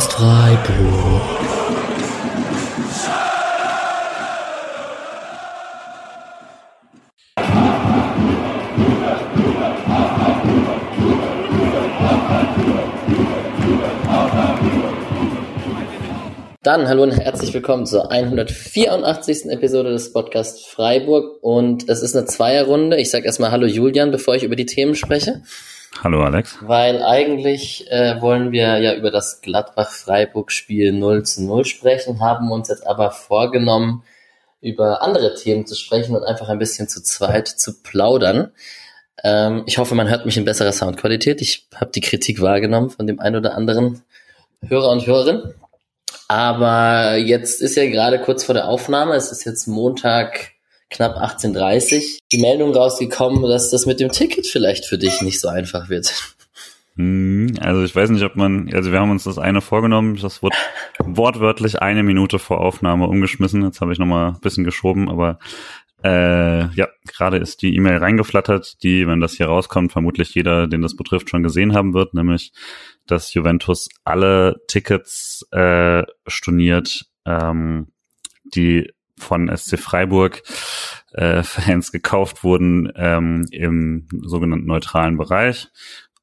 Podcast Freiburg. Dann hallo und herzlich willkommen zur 184. Episode des Podcasts Freiburg und es ist eine Zweierrunde. Ich sage erstmal Hallo Julian, bevor ich über die Themen spreche. Hallo Alex. Weil eigentlich äh, wollen wir ja über das Gladbach-Freiburg-Spiel 0 zu 0 sprechen, haben uns jetzt aber vorgenommen, über andere Themen zu sprechen und einfach ein bisschen zu zweit zu plaudern. Ähm, ich hoffe, man hört mich in besserer Soundqualität. Ich habe die Kritik wahrgenommen von dem einen oder anderen Hörer und Hörerin. Aber jetzt ist ja gerade kurz vor der Aufnahme. Es ist jetzt Montag knapp 18.30 die Meldung rausgekommen, dass das mit dem Ticket vielleicht für dich nicht so einfach wird. Hm, also ich weiß nicht, ob man, also wir haben uns das eine vorgenommen, das wurde wortwörtlich eine Minute vor Aufnahme umgeschmissen. Jetzt habe ich nochmal ein bisschen geschoben, aber äh, ja, gerade ist die E-Mail reingeflattert, die, wenn das hier rauskommt, vermutlich jeder, den das betrifft, schon gesehen haben wird, nämlich, dass Juventus alle Tickets äh, storniert, ähm, die von SC Freiburg äh, Fans gekauft wurden ähm, im sogenannten neutralen Bereich.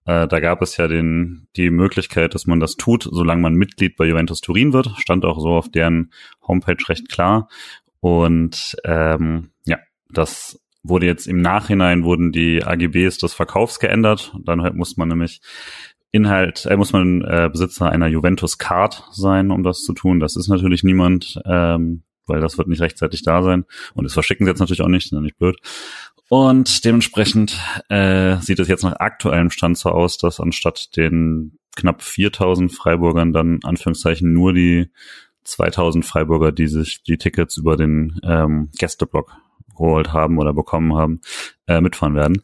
Äh, da gab es ja den, die Möglichkeit, dass man das tut, solange man Mitglied bei Juventus Turin wird. Stand auch so auf deren Homepage recht klar. Und ähm, ja, das wurde jetzt im Nachhinein wurden die AGBs des Verkaufs geändert. Dann muss man nämlich Inhalt, äh, muss man äh, Besitzer einer Juventus Card sein, um das zu tun. Das ist natürlich niemand. Ähm, weil das wird nicht rechtzeitig da sein. Und das verschicken sie jetzt natürlich auch nicht, sind ja nicht blöd. Und dementsprechend äh, sieht es jetzt nach aktuellem Stand so aus, dass anstatt den knapp 4000 Freiburgern dann Anführungszeichen nur die 2000 Freiburger, die sich die Tickets über den ähm, Gästeblock geholt haben oder bekommen haben, äh, mitfahren werden.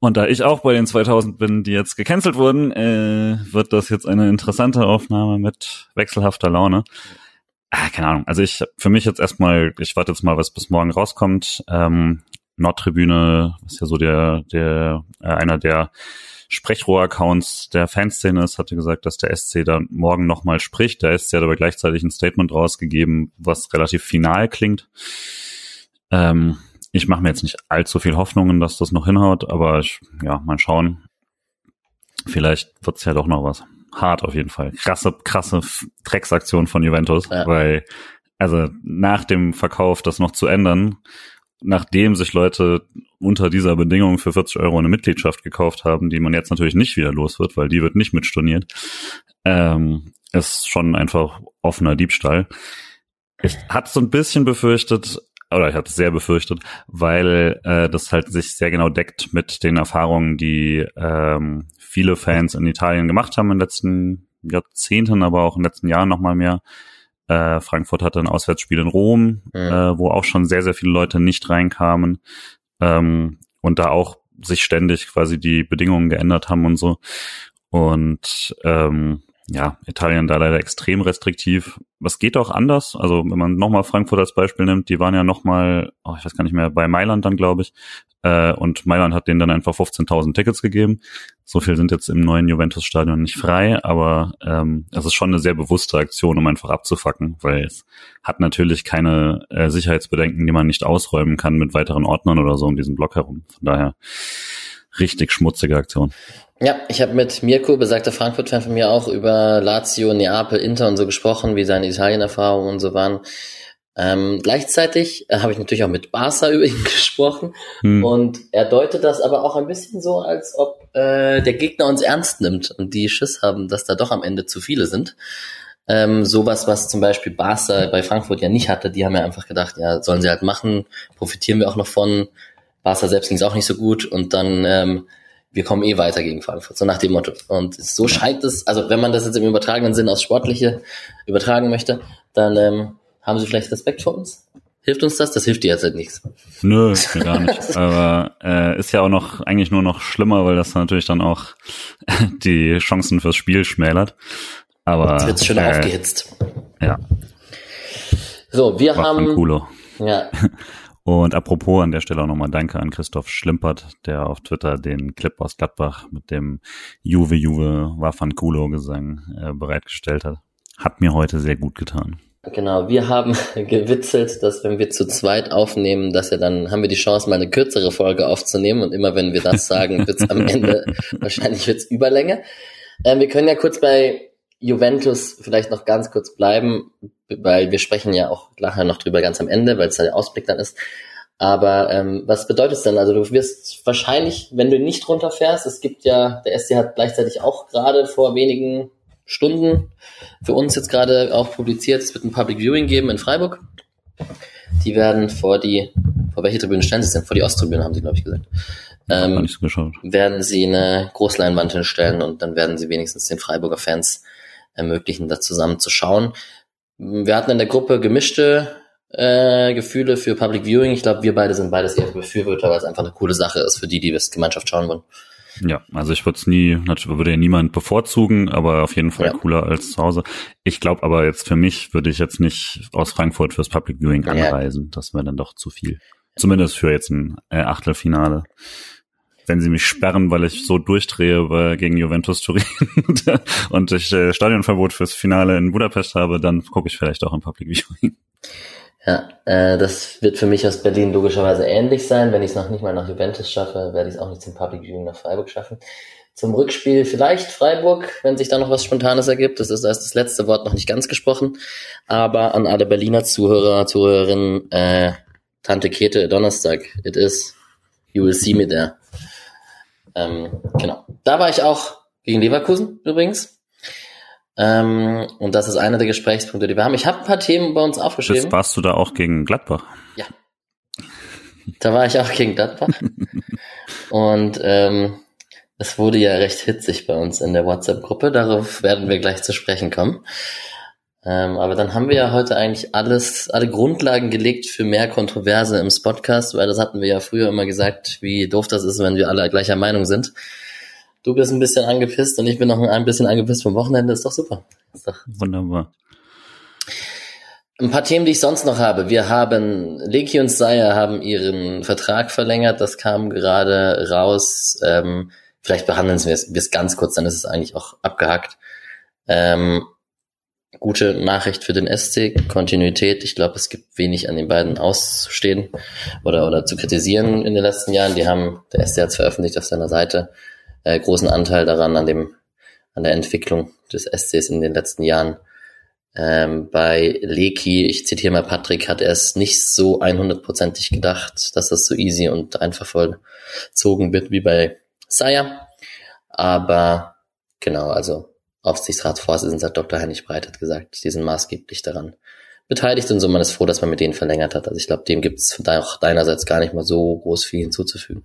Und da ich auch bei den 2000 bin, die jetzt gecancelt wurden, äh, wird das jetzt eine interessante Aufnahme mit wechselhafter Laune ah, keine Ahnung. Also ich, für mich jetzt erstmal, ich warte jetzt mal, was bis morgen rauskommt. Ähm, Nordtribüne ist ja so der, der, äh, einer der Sprechrohr-Accounts der Fanszene ist, hatte gesagt, dass der SC dann morgen nochmal spricht. Der SC hat aber gleichzeitig ein Statement rausgegeben, was relativ final klingt. Ähm, ich mache mir jetzt nicht allzu viel Hoffnungen, dass das noch hinhaut, aber ich, ja, mal schauen. Vielleicht wird's ja doch noch was hart auf jeden Fall. Krasse, krasse Drecksaktion von Juventus, ja. weil, also nach dem Verkauf das noch zu ändern, nachdem sich Leute unter dieser Bedingung für 40 Euro eine Mitgliedschaft gekauft haben, die man jetzt natürlich nicht wieder los wird, weil die wird nicht mitstorniert, ähm, ist schon einfach offener Diebstahl. Ich hatte so ein bisschen befürchtet, oder ich hatte es sehr befürchtet, weil äh, das halt sich sehr genau deckt mit den Erfahrungen, die ähm, viele Fans in Italien gemacht haben in den letzten Jahrzehnten, aber auch in den letzten Jahren nochmal mehr. Äh, Frankfurt hatte ein Auswärtsspiel in Rom, mhm. äh, wo auch schon sehr, sehr viele Leute nicht reinkamen ähm, und da auch sich ständig quasi die Bedingungen geändert haben und so. Und ähm, ja, Italien da leider extrem restriktiv. Was geht auch anders? Also wenn man nochmal Frankfurt als Beispiel nimmt, die waren ja nochmal, oh, ich weiß gar nicht mehr, bei Mailand dann, glaube ich. Äh, und Mailand hat denen dann einfach 15.000 Tickets gegeben. So viel sind jetzt im neuen Juventus-Stadion nicht frei, aber ähm, es ist schon eine sehr bewusste Aktion, um einfach abzufacken, weil es hat natürlich keine äh, Sicherheitsbedenken, die man nicht ausräumen kann mit weiteren Ordnern oder so um diesen Block herum. Von daher richtig schmutzige Aktion. Ja, ich habe mit Mirko, besagter Frankfurt-Fan von mir, auch über Lazio, Neapel, Inter und so gesprochen, wie seine Italien-Erfahrungen und so waren. Ähm, gleichzeitig äh, habe ich natürlich auch mit Barca über ihn gesprochen hm. und er deutet das aber auch ein bisschen so, als ob äh, der Gegner uns ernst nimmt und die Schiss haben, dass da doch am Ende zu viele sind. Ähm, sowas, was zum Beispiel Barca bei Frankfurt ja nicht hatte, die haben ja einfach gedacht, ja, sollen sie halt machen, profitieren wir auch noch von. Barca selbst ging es auch nicht so gut und dann ähm, wir kommen eh weiter gegen Frankfurt, so nach dem Motto. Und so scheint es, also wenn man das jetzt im übertragenen Sinn aufs Sportliche übertragen möchte, dann ähm, haben Sie vielleicht Respekt vor uns? Hilft uns das? Das hilft dir jetzt halt nichts. Nö, gar nicht. Aber äh, ist ja auch noch eigentlich nur noch schlimmer, weil das natürlich dann auch die Chancen fürs Spiel schmälert. Aber jetzt wird's schön äh, aufgehitzt. Ja. So, wir War haben. Ja. Und apropos an der Stelle auch nochmal Danke an Christoph Schlimpert, der auf Twitter den Clip aus Gladbach mit dem Juve Juve Wafan Kulo Gesang äh, bereitgestellt hat. Hat mir heute sehr gut getan. Genau, wir haben gewitzelt, dass wenn wir zu zweit aufnehmen, dass ja dann haben wir die Chance, mal eine kürzere Folge aufzunehmen und immer wenn wir das sagen, wird's am Ende, wahrscheinlich wird's Überlänge. Ähm, wir können ja kurz bei Juventus vielleicht noch ganz kurz bleiben, weil wir sprechen ja auch nachher noch drüber ganz am Ende, weil es der Ausblick dann ist. Aber ähm, was bedeutet es denn? Also du wirst wahrscheinlich, wenn du nicht runterfährst, es gibt ja, der SC hat gleichzeitig auch gerade vor wenigen Stunden für uns jetzt gerade auch publiziert. Es wird ein Public Viewing geben in Freiburg. Die werden vor die, vor welche Tribüne stellen sie denn? Vor die Osttribüne haben sie, glaube ich, gesagt. Ähm, nicht so geschaut. werden sie eine Großleinwand hinstellen und dann werden sie wenigstens den Freiburger Fans ermöglichen, da zusammen zu schauen. Wir hatten in der Gruppe gemischte äh, Gefühle für Public Viewing. Ich glaube, wir beide sind beides eher Befürworter, weil es einfach eine coole Sache ist für die, die das Gemeinschaft schauen wollen. Ja, also ich würde es nie, natürlich würde ja niemand bevorzugen, aber auf jeden Fall ja. cooler als zu Hause. Ich glaube aber jetzt für mich würde ich jetzt nicht aus Frankfurt fürs Public Viewing anreisen. Ja. Das wäre dann doch zu viel. Zumindest für jetzt ein äh, Achtelfinale. Wenn sie mich sperren, weil ich so durchdrehe weil, gegen Juventus Turin und ich äh, Stadionverbot fürs Finale in Budapest habe, dann gucke ich vielleicht auch im Public Viewing. Ja, äh, das wird für mich aus Berlin logischerweise ähnlich sein. Wenn ich es noch nicht mal nach Juventus schaffe, werde ich es auch nicht zum Public Viewing nach Freiburg schaffen. Zum Rückspiel vielleicht Freiburg, wenn sich da noch was Spontanes ergibt. Das ist erst das letzte Wort noch nicht ganz gesprochen. Aber an alle Berliner Zuhörer, Zuhörerinnen, äh, Tante Kete, Donnerstag, it is. You will see me there. Ähm, genau. Da war ich auch gegen Leverkusen übrigens. Ähm, und das ist einer der Gesprächspunkte, die wir haben. Ich habe ein paar Themen bei uns aufgeschrieben. Jetzt warst du da auch gegen Gladbach? Ja. Da war ich auch gegen Gladbach. und ähm, es wurde ja recht hitzig bei uns in der WhatsApp-Gruppe. Darauf werden wir gleich zu sprechen kommen. Ähm, aber dann haben wir ja heute eigentlich alles, alle Grundlagen gelegt für mehr Kontroverse im Spotcast, weil das hatten wir ja früher immer gesagt, wie doof das ist, wenn wir alle gleicher Meinung sind. Du bist ein bisschen angepisst und ich bin noch ein bisschen angepisst vom Wochenende. Ist doch super. Ist doch Wunderbar. Ein paar Themen, die ich sonst noch habe. Wir haben, Leki und Saya haben ihren Vertrag verlängert. Das kam gerade raus. Ähm, vielleicht behandeln wir es ganz kurz, dann ist es eigentlich auch abgehackt. Ähm, gute Nachricht für den SC, Kontinuität. Ich glaube, es gibt wenig an den beiden auszustehen oder, oder zu kritisieren in den letzten Jahren. Die haben, der SC hat es veröffentlicht auf seiner Seite, äh, großen Anteil daran, an dem, an der Entwicklung des SCs in den letzten Jahren. Ähm, bei Leki, ich zitiere mal Patrick, hat er es nicht so 100%ig gedacht, dass das so easy und einfach vollzogen wird wie bei Saya. Aber genau, also Aufsichtsratsvorsitzender Dr. Heinrich Breit hat gesagt, die sind maßgeblich daran beteiligt und so man ist froh, dass man mit denen verlängert hat. Also ich glaube, dem gibt es auch deinerseits gar nicht mal so groß viel hinzuzufügen.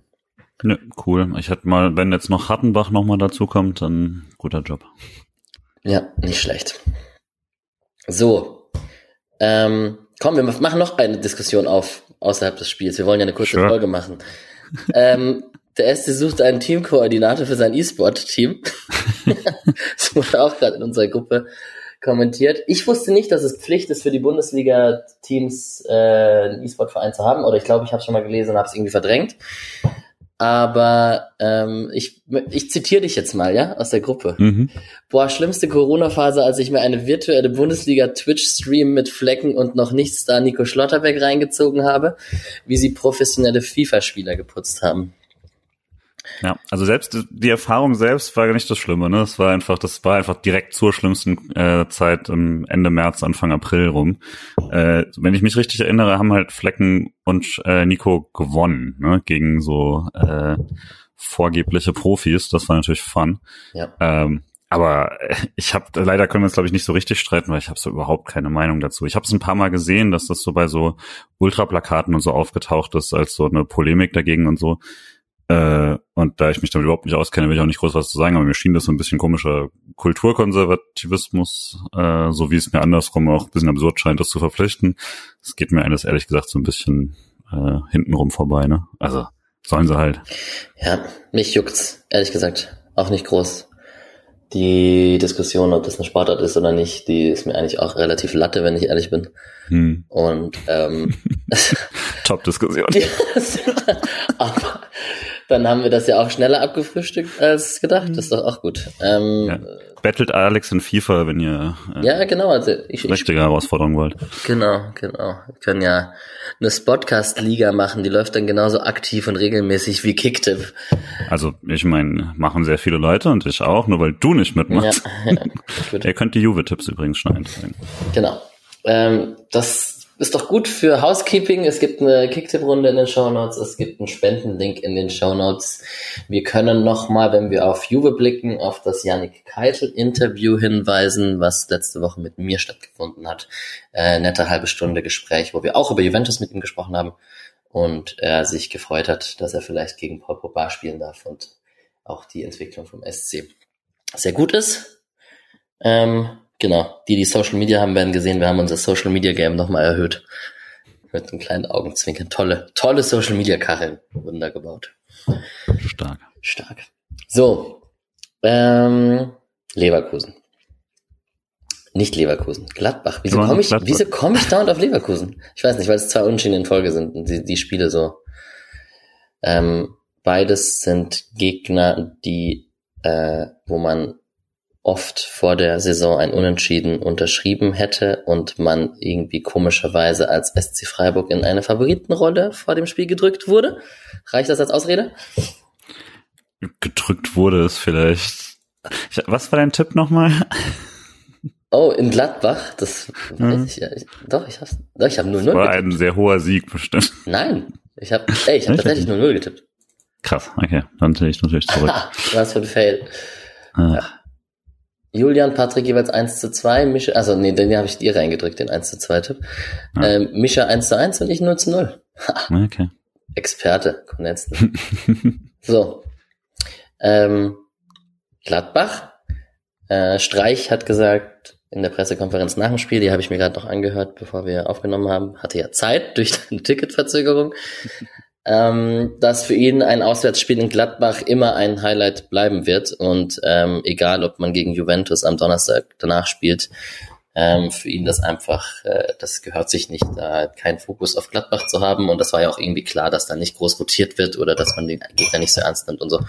Ja, cool. Ich hätte mal, wenn jetzt noch Hattenbach nochmal dazu kommt, dann guter Job. Ja, nicht schlecht. So. Ähm, komm, wir machen noch eine Diskussion auf außerhalb des Spiels. Wir wollen ja eine kurze sure. Folge machen. ähm, der erste sucht einen Teamkoordinator für sein E-Sport-Team. das wurde auch gerade in unserer Gruppe kommentiert. Ich wusste nicht, dass es Pflicht ist für die Bundesliga-Teams äh, einen E-Sport-Verein zu haben. Oder ich glaube, ich habe schon mal gelesen und habe es irgendwie verdrängt. Aber ähm, ich, ich zitiere dich jetzt mal, ja, aus der Gruppe. Mhm. Boah, schlimmste Corona-Phase, als ich mir eine virtuelle Bundesliga-Twitch-Stream mit Flecken und noch nichts da Nico Schlotterbeck reingezogen habe, wie sie professionelle FIFA-Spieler geputzt haben. Ja, also selbst die Erfahrung selbst war gar nicht das Schlimme, ne? Es war einfach, das war einfach direkt zur schlimmsten äh, Zeit im Ende März, Anfang April rum. Äh, wenn ich mich richtig erinnere, haben halt Flecken und äh, Nico gewonnen, ne? Gegen so äh, vorgebliche Profis. Das war natürlich fun. Ja. Ähm, aber ich habe leider können wir uns glaube ich nicht so richtig streiten, weil ich habe so überhaupt keine Meinung dazu. Ich habe es ein paar Mal gesehen, dass das so bei so Ultraplakaten und so aufgetaucht ist als so eine Polemik dagegen und so. Äh, und da ich mich damit überhaupt nicht auskenne, will ich auch nicht groß was zu sagen, aber mir schien das so ein bisschen komischer Kulturkonservativismus, äh, so wie es mir andersrum auch ein bisschen absurd scheint, das zu verpflichten. Es geht mir eines ehrlich gesagt so ein bisschen äh, hintenrum vorbei, ne? Also sollen sie halt. Ja, mich juckt's, ehrlich gesagt, auch nicht groß. Die Diskussion, ob das eine Sportart ist oder nicht, die ist mir eigentlich auch relativ latte, wenn ich ehrlich bin. Hm. Und ähm, Top-Diskussion. aber dann haben wir das ja auch schneller abgefrühstückt als gedacht. Das ist doch auch gut. Ähm, ja. bettelt Alex in FIFA, wenn ihr äh, ja genau, also ich, richtige ich, Herausforderung wollt. Genau, genau. Wir können ja eine Spotcast-Liga machen, die läuft dann genauso aktiv und regelmäßig wie Kicktip. Also ich meine, machen sehr viele Leute und ich auch, nur weil du nicht mitmachst. Ja, ja, ihr könnt die Juve-Tipps übrigens schneiden. Genau. Ähm, das ist doch gut für Housekeeping. Es gibt eine Kicktip-Runde in den Show Notes. Es gibt einen Spendenlink in den Show Notes. Wir können nochmal, wenn wir auf Juve blicken, auf das Yannick Keitel-Interview hinweisen, was letzte Woche mit mir stattgefunden hat. Äh, nette halbe Stunde Gespräch, wo wir auch über Juventus mit ihm gesprochen haben und er sich gefreut hat, dass er vielleicht gegen Paul Pogba spielen darf und auch die Entwicklung vom SC sehr gut ist. Ähm, Genau, die, die Social Media haben, werden gesehen, wir haben unser Social Media Game nochmal erhöht. Mit einem kleinen Augenzwinkern. Tolle, tolle Social Media Kacheln wurden da gebaut. Stark. Stark. So, ähm, Leverkusen. Nicht Leverkusen, Gladbach. Wieso komme ich, wieso komm ich dauernd auf Leverkusen? Ich weiß nicht, weil es zwei Unentschieden in Folge sind und die, die Spiele so. Ähm, beides sind Gegner, die, äh, wo man oft vor der Saison ein Unentschieden unterschrieben hätte und man irgendwie komischerweise als SC Freiburg in eine Favoritenrolle vor dem Spiel gedrückt wurde. Reicht das als Ausrede? Gedrückt wurde es vielleicht. Was war dein Tipp nochmal? Oh, in Gladbach? Das weiß hm. ich ja. Ich, doch, ich hab's. Doch, ich habe 0-0 War getippt. ein sehr hoher Sieg bestimmt. Nein, ich habe ey, ich habe tatsächlich 0-0 getippt. Krass, okay, dann zähle ich natürlich zurück. Was für ein Fail. Ach. Julian, Patrick jeweils 1 zu 2, Mischa, also nee, den habe ich dir reingedrückt, den 1 zu 2 Tipp. Ja. Ähm, Mischa 1 zu 1 und ich 0 zu 0. okay. Experte, Konnetzen. so. Ähm, Gladbach. Äh, Streich hat gesagt in der Pressekonferenz nach dem Spiel, die habe ich mir gerade noch angehört, bevor wir aufgenommen haben, hatte ja Zeit durch eine Ticketverzögerung ähm, dass für ihn ein Auswärtsspiel in Gladbach immer ein Highlight bleiben wird und ähm, egal, ob man gegen Juventus am Donnerstag danach spielt, ähm, für ihn das einfach, äh, das gehört sich nicht, da keinen Fokus auf Gladbach zu haben und das war ja auch irgendwie klar, dass da nicht groß rotiert wird oder dass man den Gegner nicht so ernst nimmt und so.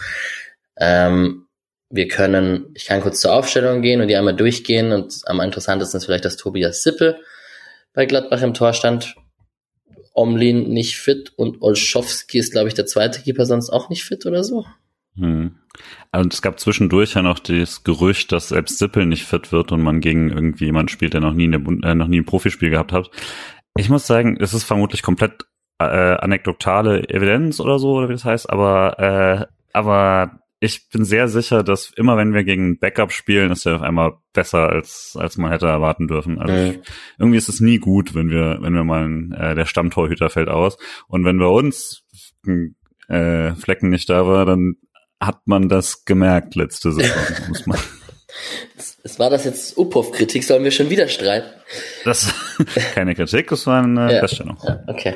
Ähm, wir können, ich kann kurz zur Aufstellung gehen und die einmal durchgehen und am interessantesten ist vielleicht, dass Tobias Sippe bei Gladbach im Tor stand. Omlin nicht fit und Olschowski ist, glaube ich, der zweite Keeper sonst auch nicht fit oder so. Hm. Und es gab zwischendurch ja noch das Gerücht, dass selbst Sippel nicht fit wird und man gegen irgendwie jemanden spielt, der noch nie, eine, äh, noch nie ein Profispiel gehabt hat. Ich muss sagen, es ist vermutlich komplett äh, anekdotale Evidenz oder so, oder wie das heißt, aber, äh, aber ich bin sehr sicher, dass immer wenn wir gegen Backup spielen, ist er auf einmal besser als als man hätte erwarten dürfen. Also mhm. ich, irgendwie ist es nie gut, wenn wir wenn wir mal äh, der Stammtorhüter fällt aus und wenn bei uns äh, Flecken nicht da war, dann hat man das gemerkt letzte Saison. muss man. Es war das jetzt Upov-Kritik, sollen wir schon wieder streiten? Das keine Kritik, das war eine ja. Feststellung. Ja, okay.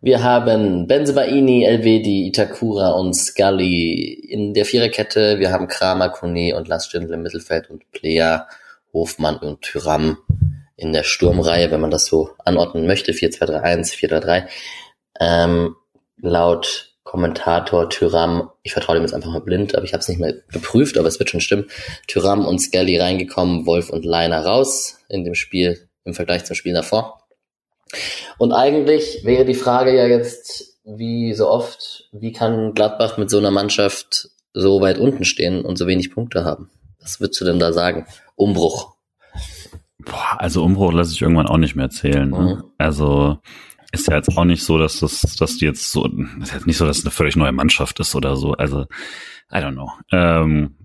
Wir haben Benzebaini, Elvedi, Itakura und Scully in der Viererkette. Wir haben Kramer, Kone und Lars Stindl im Mittelfeld und Plea, Hofmann und Tyram in der Sturmreihe, wenn man das so anordnen möchte. 4-2-3-1, 4-3-3. Ähm, laut Kommentator Tyram, ich vertraue dem jetzt einfach mal blind, aber ich habe es nicht mehr geprüft, aber es wird schon stimmen. Tyram und Scully reingekommen, Wolf und Leiner raus in dem Spiel im Vergleich zum Spiel davor. Und eigentlich wäre die Frage ja jetzt, wie so oft, wie kann Gladbach mit so einer Mannschaft so weit unten stehen und so wenig Punkte haben? Was würdest du denn da sagen? Umbruch. Boah, also Umbruch lasse ich irgendwann auch nicht mehr zählen. Ne? Mhm. Also ist ja jetzt auch nicht so, dass das, dass die jetzt so, ist jetzt nicht so, dass es eine völlig neue Mannschaft ist oder so. Also, I don't know. Ähm,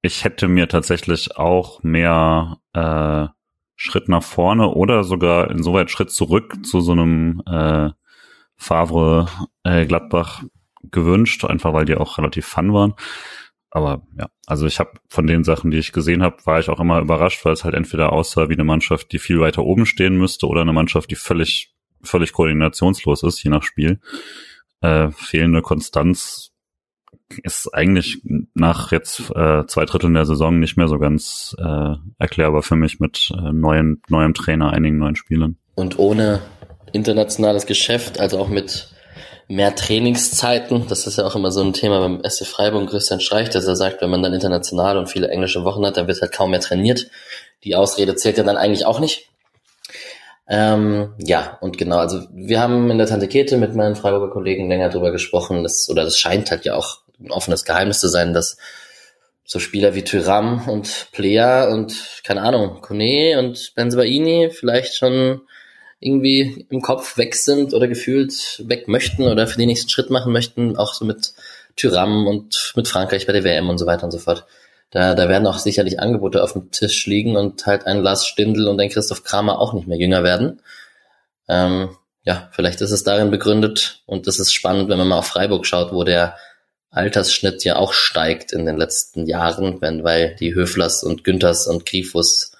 ich hätte mir tatsächlich auch mehr äh, Schritt nach vorne oder sogar insoweit Schritt zurück zu so einem äh, Favre äh, Gladbach gewünscht, einfach weil die auch relativ fun waren. Aber ja, also ich habe von den Sachen, die ich gesehen habe, war ich auch immer überrascht, weil es halt entweder aussah wie eine Mannschaft, die viel weiter oben stehen müsste, oder eine Mannschaft, die völlig, völlig koordinationslos ist, je nach Spiel. Äh, fehlende Konstanz ist eigentlich nach jetzt äh, zwei Dritteln der Saison nicht mehr so ganz äh, erklärbar für mich mit äh, neuen, neuem Trainer, einigen neuen Spielern. Und ohne internationales Geschäft, also auch mit mehr Trainingszeiten. Das ist ja auch immer so ein Thema beim SC Freiburg Christian Streich, dass er sagt, wenn man dann international und viele englische Wochen hat, dann wird halt kaum mehr trainiert. Die Ausrede zählt ja dann eigentlich auch nicht. Ähm, ja, und genau, also wir haben in der Tante Kete mit meinen Freiburger Kollegen länger drüber gesprochen, dass, oder das scheint halt ja auch ein offenes Geheimnis zu sein, dass so Spieler wie Tyram und Plea und, keine Ahnung, Kone und Benzebaini vielleicht schon irgendwie im Kopf weg sind oder gefühlt weg möchten oder für den nächsten Schritt machen möchten, auch so mit Tyram und mit Frankreich bei der WM und so weiter und so fort. Da, da werden auch sicherlich Angebote auf dem Tisch liegen und halt ein Lars Stindl und ein Christoph Kramer auch nicht mehr jünger werden. Ähm, ja, vielleicht ist es darin begründet und das ist spannend, wenn man mal auf Freiburg schaut, wo der Altersschnitt ja auch steigt in den letzten Jahren, wenn, weil die Höflers und Günthers und Grifus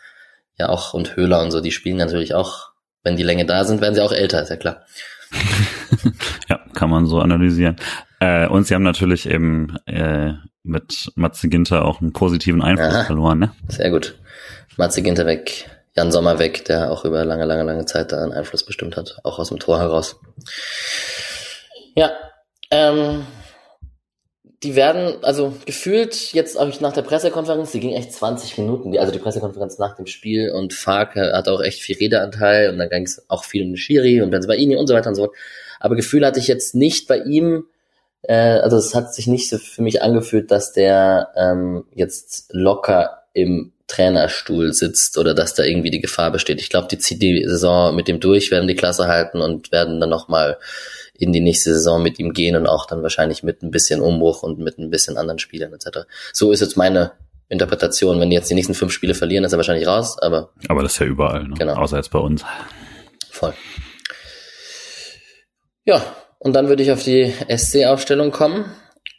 ja auch und Höhler und so, die spielen natürlich auch, wenn die Länge da sind, werden sie auch älter, ist ja klar. ja, kann man so analysieren. Äh, und sie haben natürlich eben äh, mit Matze Ginter auch einen positiven Einfluss Aha, verloren, ne? Sehr gut. Matze Ginter weg, Jan Sommer weg, der auch über lange, lange, lange Zeit da einen Einfluss bestimmt hat, auch aus dem Tor heraus. Ja, ähm, die werden, also gefühlt jetzt auch nach der Pressekonferenz, die ging echt 20 Minuten, also die Pressekonferenz nach dem Spiel und Fark hat auch echt viel Redeanteil und dann ging es auch viel um Schiri und Benzemaini und so weiter und so fort. Aber Gefühl hatte ich jetzt nicht bei ihm, äh, also es hat sich nicht so für mich angefühlt, dass der ähm, jetzt locker im Trainerstuhl sitzt oder dass da irgendwie die Gefahr besteht. Ich glaube, die zieht die Saison mit dem durch, werden die Klasse halten und werden dann nochmal in die nächste Saison mit ihm gehen und auch dann wahrscheinlich mit ein bisschen Umbruch und mit ein bisschen anderen Spielern etc. So ist jetzt meine Interpretation. Wenn die jetzt die nächsten fünf Spiele verlieren, ist er wahrscheinlich raus, aber. Aber das ist ja überall, ne? genau. außer jetzt bei uns. Voll. Ja, und dann würde ich auf die SC-Aufstellung kommen.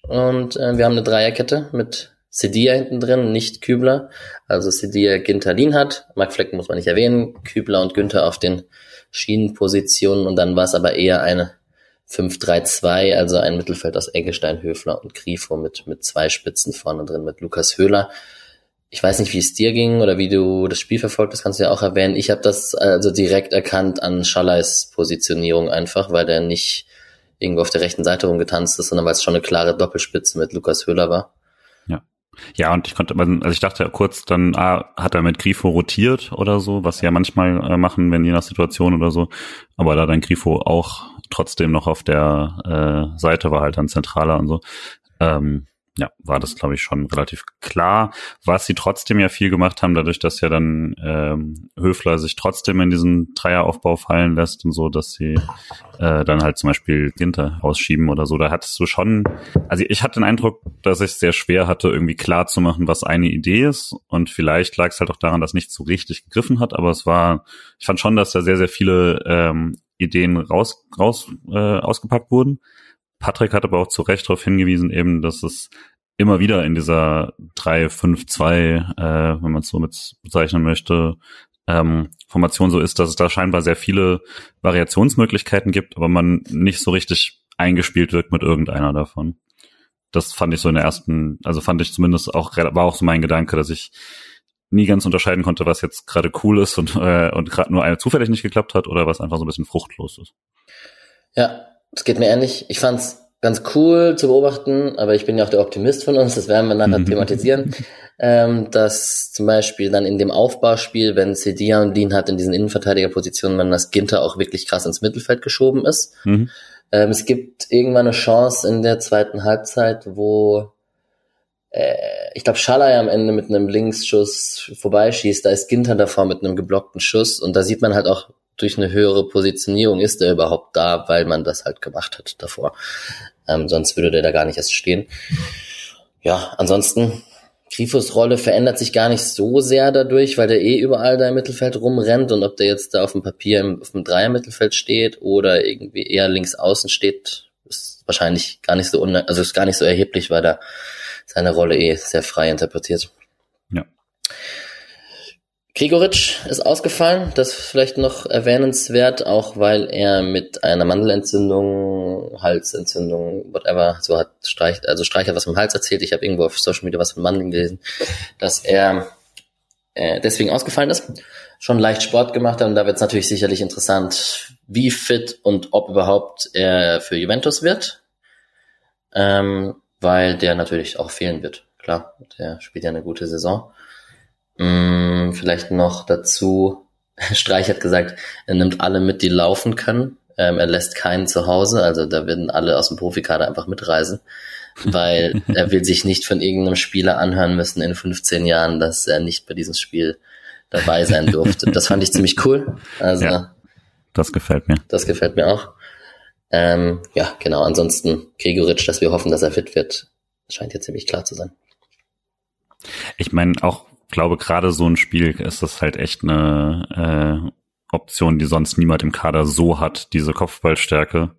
Und äh, wir haben eine Dreierkette mit Sedia hinten drin, nicht Kübler. Also Sedia Ginter hat. Mark Flecken muss man nicht erwähnen. Kübler und Günther auf den Schienenpositionen. Und dann war es aber eher eine 5-3-2, also ein Mittelfeld aus Eggestein, Höfler und Grifo mit, mit zwei Spitzen vorne drin, mit Lukas Höhler. Ich weiß nicht, wie es dir ging oder wie du das Spiel verfolgt hast, kannst du ja auch erwähnen. Ich habe das also direkt erkannt an Schallais Positionierung einfach, weil der nicht irgendwo auf der rechten Seite rumgetanzt ist, sondern weil es schon eine klare Doppelspitze mit Lukas Höhler war. Ja. Ja, und ich konnte, also ich dachte kurz, dann ah, hat er mit Grifo rotiert oder so, was sie ja manchmal äh, machen, wenn je nach Situation oder so. Aber da dann Grifo auch trotzdem noch auf der äh, Seite war, halt dann zentraler und so. Ähm, ja, war das, glaube ich, schon relativ klar. Was sie trotzdem ja viel gemacht haben, dadurch, dass ja dann ähm, Höfler sich trotzdem in diesen Dreieraufbau fallen lässt und so, dass sie äh, dann halt zum Beispiel Ginter ausschieben oder so. Da hattest du schon, also ich hatte den Eindruck, dass ich es sehr schwer hatte, irgendwie klar zu machen, was eine Idee ist. Und vielleicht lag es halt auch daran, dass nicht so richtig gegriffen hat, aber es war, ich fand schon, dass da sehr, sehr viele ähm, Ideen raus, raus äh, ausgepackt wurden. Patrick hat aber auch zu Recht darauf hingewiesen, eben, dass es immer wieder in dieser 3-5-2, äh, wenn man es so mit bezeichnen möchte, ähm, Formation so ist, dass es da scheinbar sehr viele Variationsmöglichkeiten gibt, aber man nicht so richtig eingespielt wirkt mit irgendeiner davon. Das fand ich so in der ersten, also fand ich zumindest auch, war auch so mein Gedanke, dass ich nie ganz unterscheiden konnte, was jetzt gerade cool ist und, äh, und gerade nur eine zufällig nicht geklappt hat oder was einfach so ein bisschen fruchtlos ist. Ja, es geht mir ähnlich. Ich fand's ganz cool zu beobachten, aber ich bin ja auch der Optimist von uns, das werden wir nachher thematisieren, ähm, dass zum Beispiel dann in dem Aufbauspiel, wenn Cedia und Dean hat in diesen Innenverteidigerpositionen, wenn das Ginter auch wirklich krass ins Mittelfeld geschoben ist. Mhm. Ähm, es gibt irgendwann eine Chance in der zweiten Halbzeit, wo ich glaube, Schalay am Ende mit einem Linksschuss vorbeischießt, da ist Ginter davor mit einem geblockten Schuss und da sieht man halt auch durch eine höhere Positionierung ist er überhaupt da, weil man das halt gemacht hat davor. Ähm, sonst würde der da gar nicht erst stehen. Ja, ansonsten, Grifos Rolle verändert sich gar nicht so sehr dadurch, weil der eh überall da im Mittelfeld rumrennt und ob der jetzt da auf dem Papier im, auf dem Dreier-Mittelfeld steht oder irgendwie eher links außen steht, ist wahrscheinlich gar nicht so, also ist gar nicht so erheblich, weil da seine Rolle eh sehr frei interpretiert. Ja. Grigoric ist ausgefallen, das ist vielleicht noch erwähnenswert, auch weil er mit einer Mandelentzündung, Halsentzündung, whatever, so hat Streich, also Streich hat was vom Hals erzählt, ich habe irgendwo auf Social Media was von Mandeln gelesen, dass er äh, deswegen ausgefallen ist, schon leicht Sport gemacht hat und da wird es natürlich sicherlich interessant, wie fit und ob überhaupt er für Juventus wird, ähm, weil der natürlich auch fehlen wird. Klar, der spielt ja eine gute Saison. Mm, vielleicht noch dazu, Streich hat gesagt, er nimmt alle mit, die laufen können. Ähm, er lässt keinen zu Hause, also da werden alle aus dem Profikader einfach mitreisen, weil er will sich nicht von irgendeinem Spieler anhören müssen in 15 Jahren, dass er nicht bei diesem Spiel dabei sein durfte. Das fand ich ziemlich cool. Also ja, das gefällt mir. Das gefällt mir auch. Ähm, ja, genau. Ansonsten Gregoritsch, dass wir hoffen, dass er fit wird, scheint jetzt ziemlich klar zu sein. Ich meine, auch glaube gerade so ein Spiel ist das halt echt eine äh, Option, die sonst niemand im Kader so hat, diese Kopfballstärke.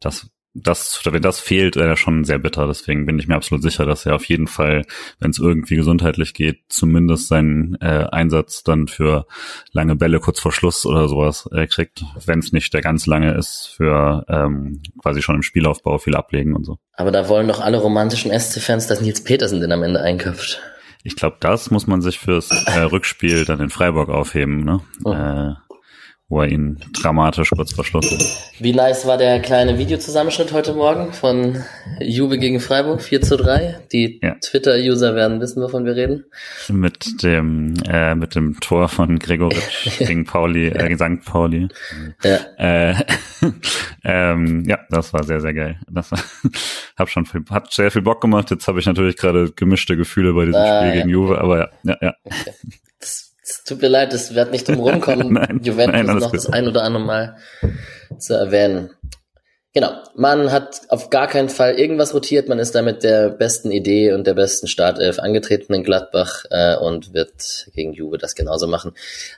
Das, das, wenn das fehlt, wäre schon sehr bitter. Deswegen bin ich mir absolut sicher, dass er auf jeden Fall, wenn es irgendwie gesundheitlich geht, zumindest seinen äh, Einsatz dann für lange Bälle kurz vor Schluss oder sowas äh, kriegt, wenn es nicht der ganz lange ist, für ähm, quasi schon im Spielaufbau viel ablegen und so. Aber da wollen doch alle romantischen SC-Fans, dass Nils Petersen den am Ende einköpft. Ich glaube, das muss man sich fürs äh, Rückspiel dann in Freiburg aufheben. Ne? Oh. Äh, wo er ihn dramatisch kurz verschlossen. Wie nice war der kleine Videozusammenschnitt heute Morgen von Juve gegen Freiburg 4 zu 3? Die ja. Twitter-User werden wissen, wovon wir reden. Mit dem, äh, mit dem Tor von Gregoritsch gegen Pauli, äh, St. Pauli. Ja. Äh, ähm, ja, das war sehr, sehr geil. Das war, hab schon viel, hat sehr viel Bock gemacht. Jetzt habe ich natürlich gerade gemischte Gefühle bei diesem ah, Spiel ja. gegen Juve, aber ja, ja, ja. Okay. Tut mir leid, es wird nicht drum rumkommen, nein, Juventus nein, noch gut. das ein oder andere Mal zu erwähnen. Genau, man hat auf gar keinen Fall irgendwas rotiert, man ist da mit der besten Idee und der besten Startelf angetreten in Gladbach äh, und wird gegen Juve das genauso machen.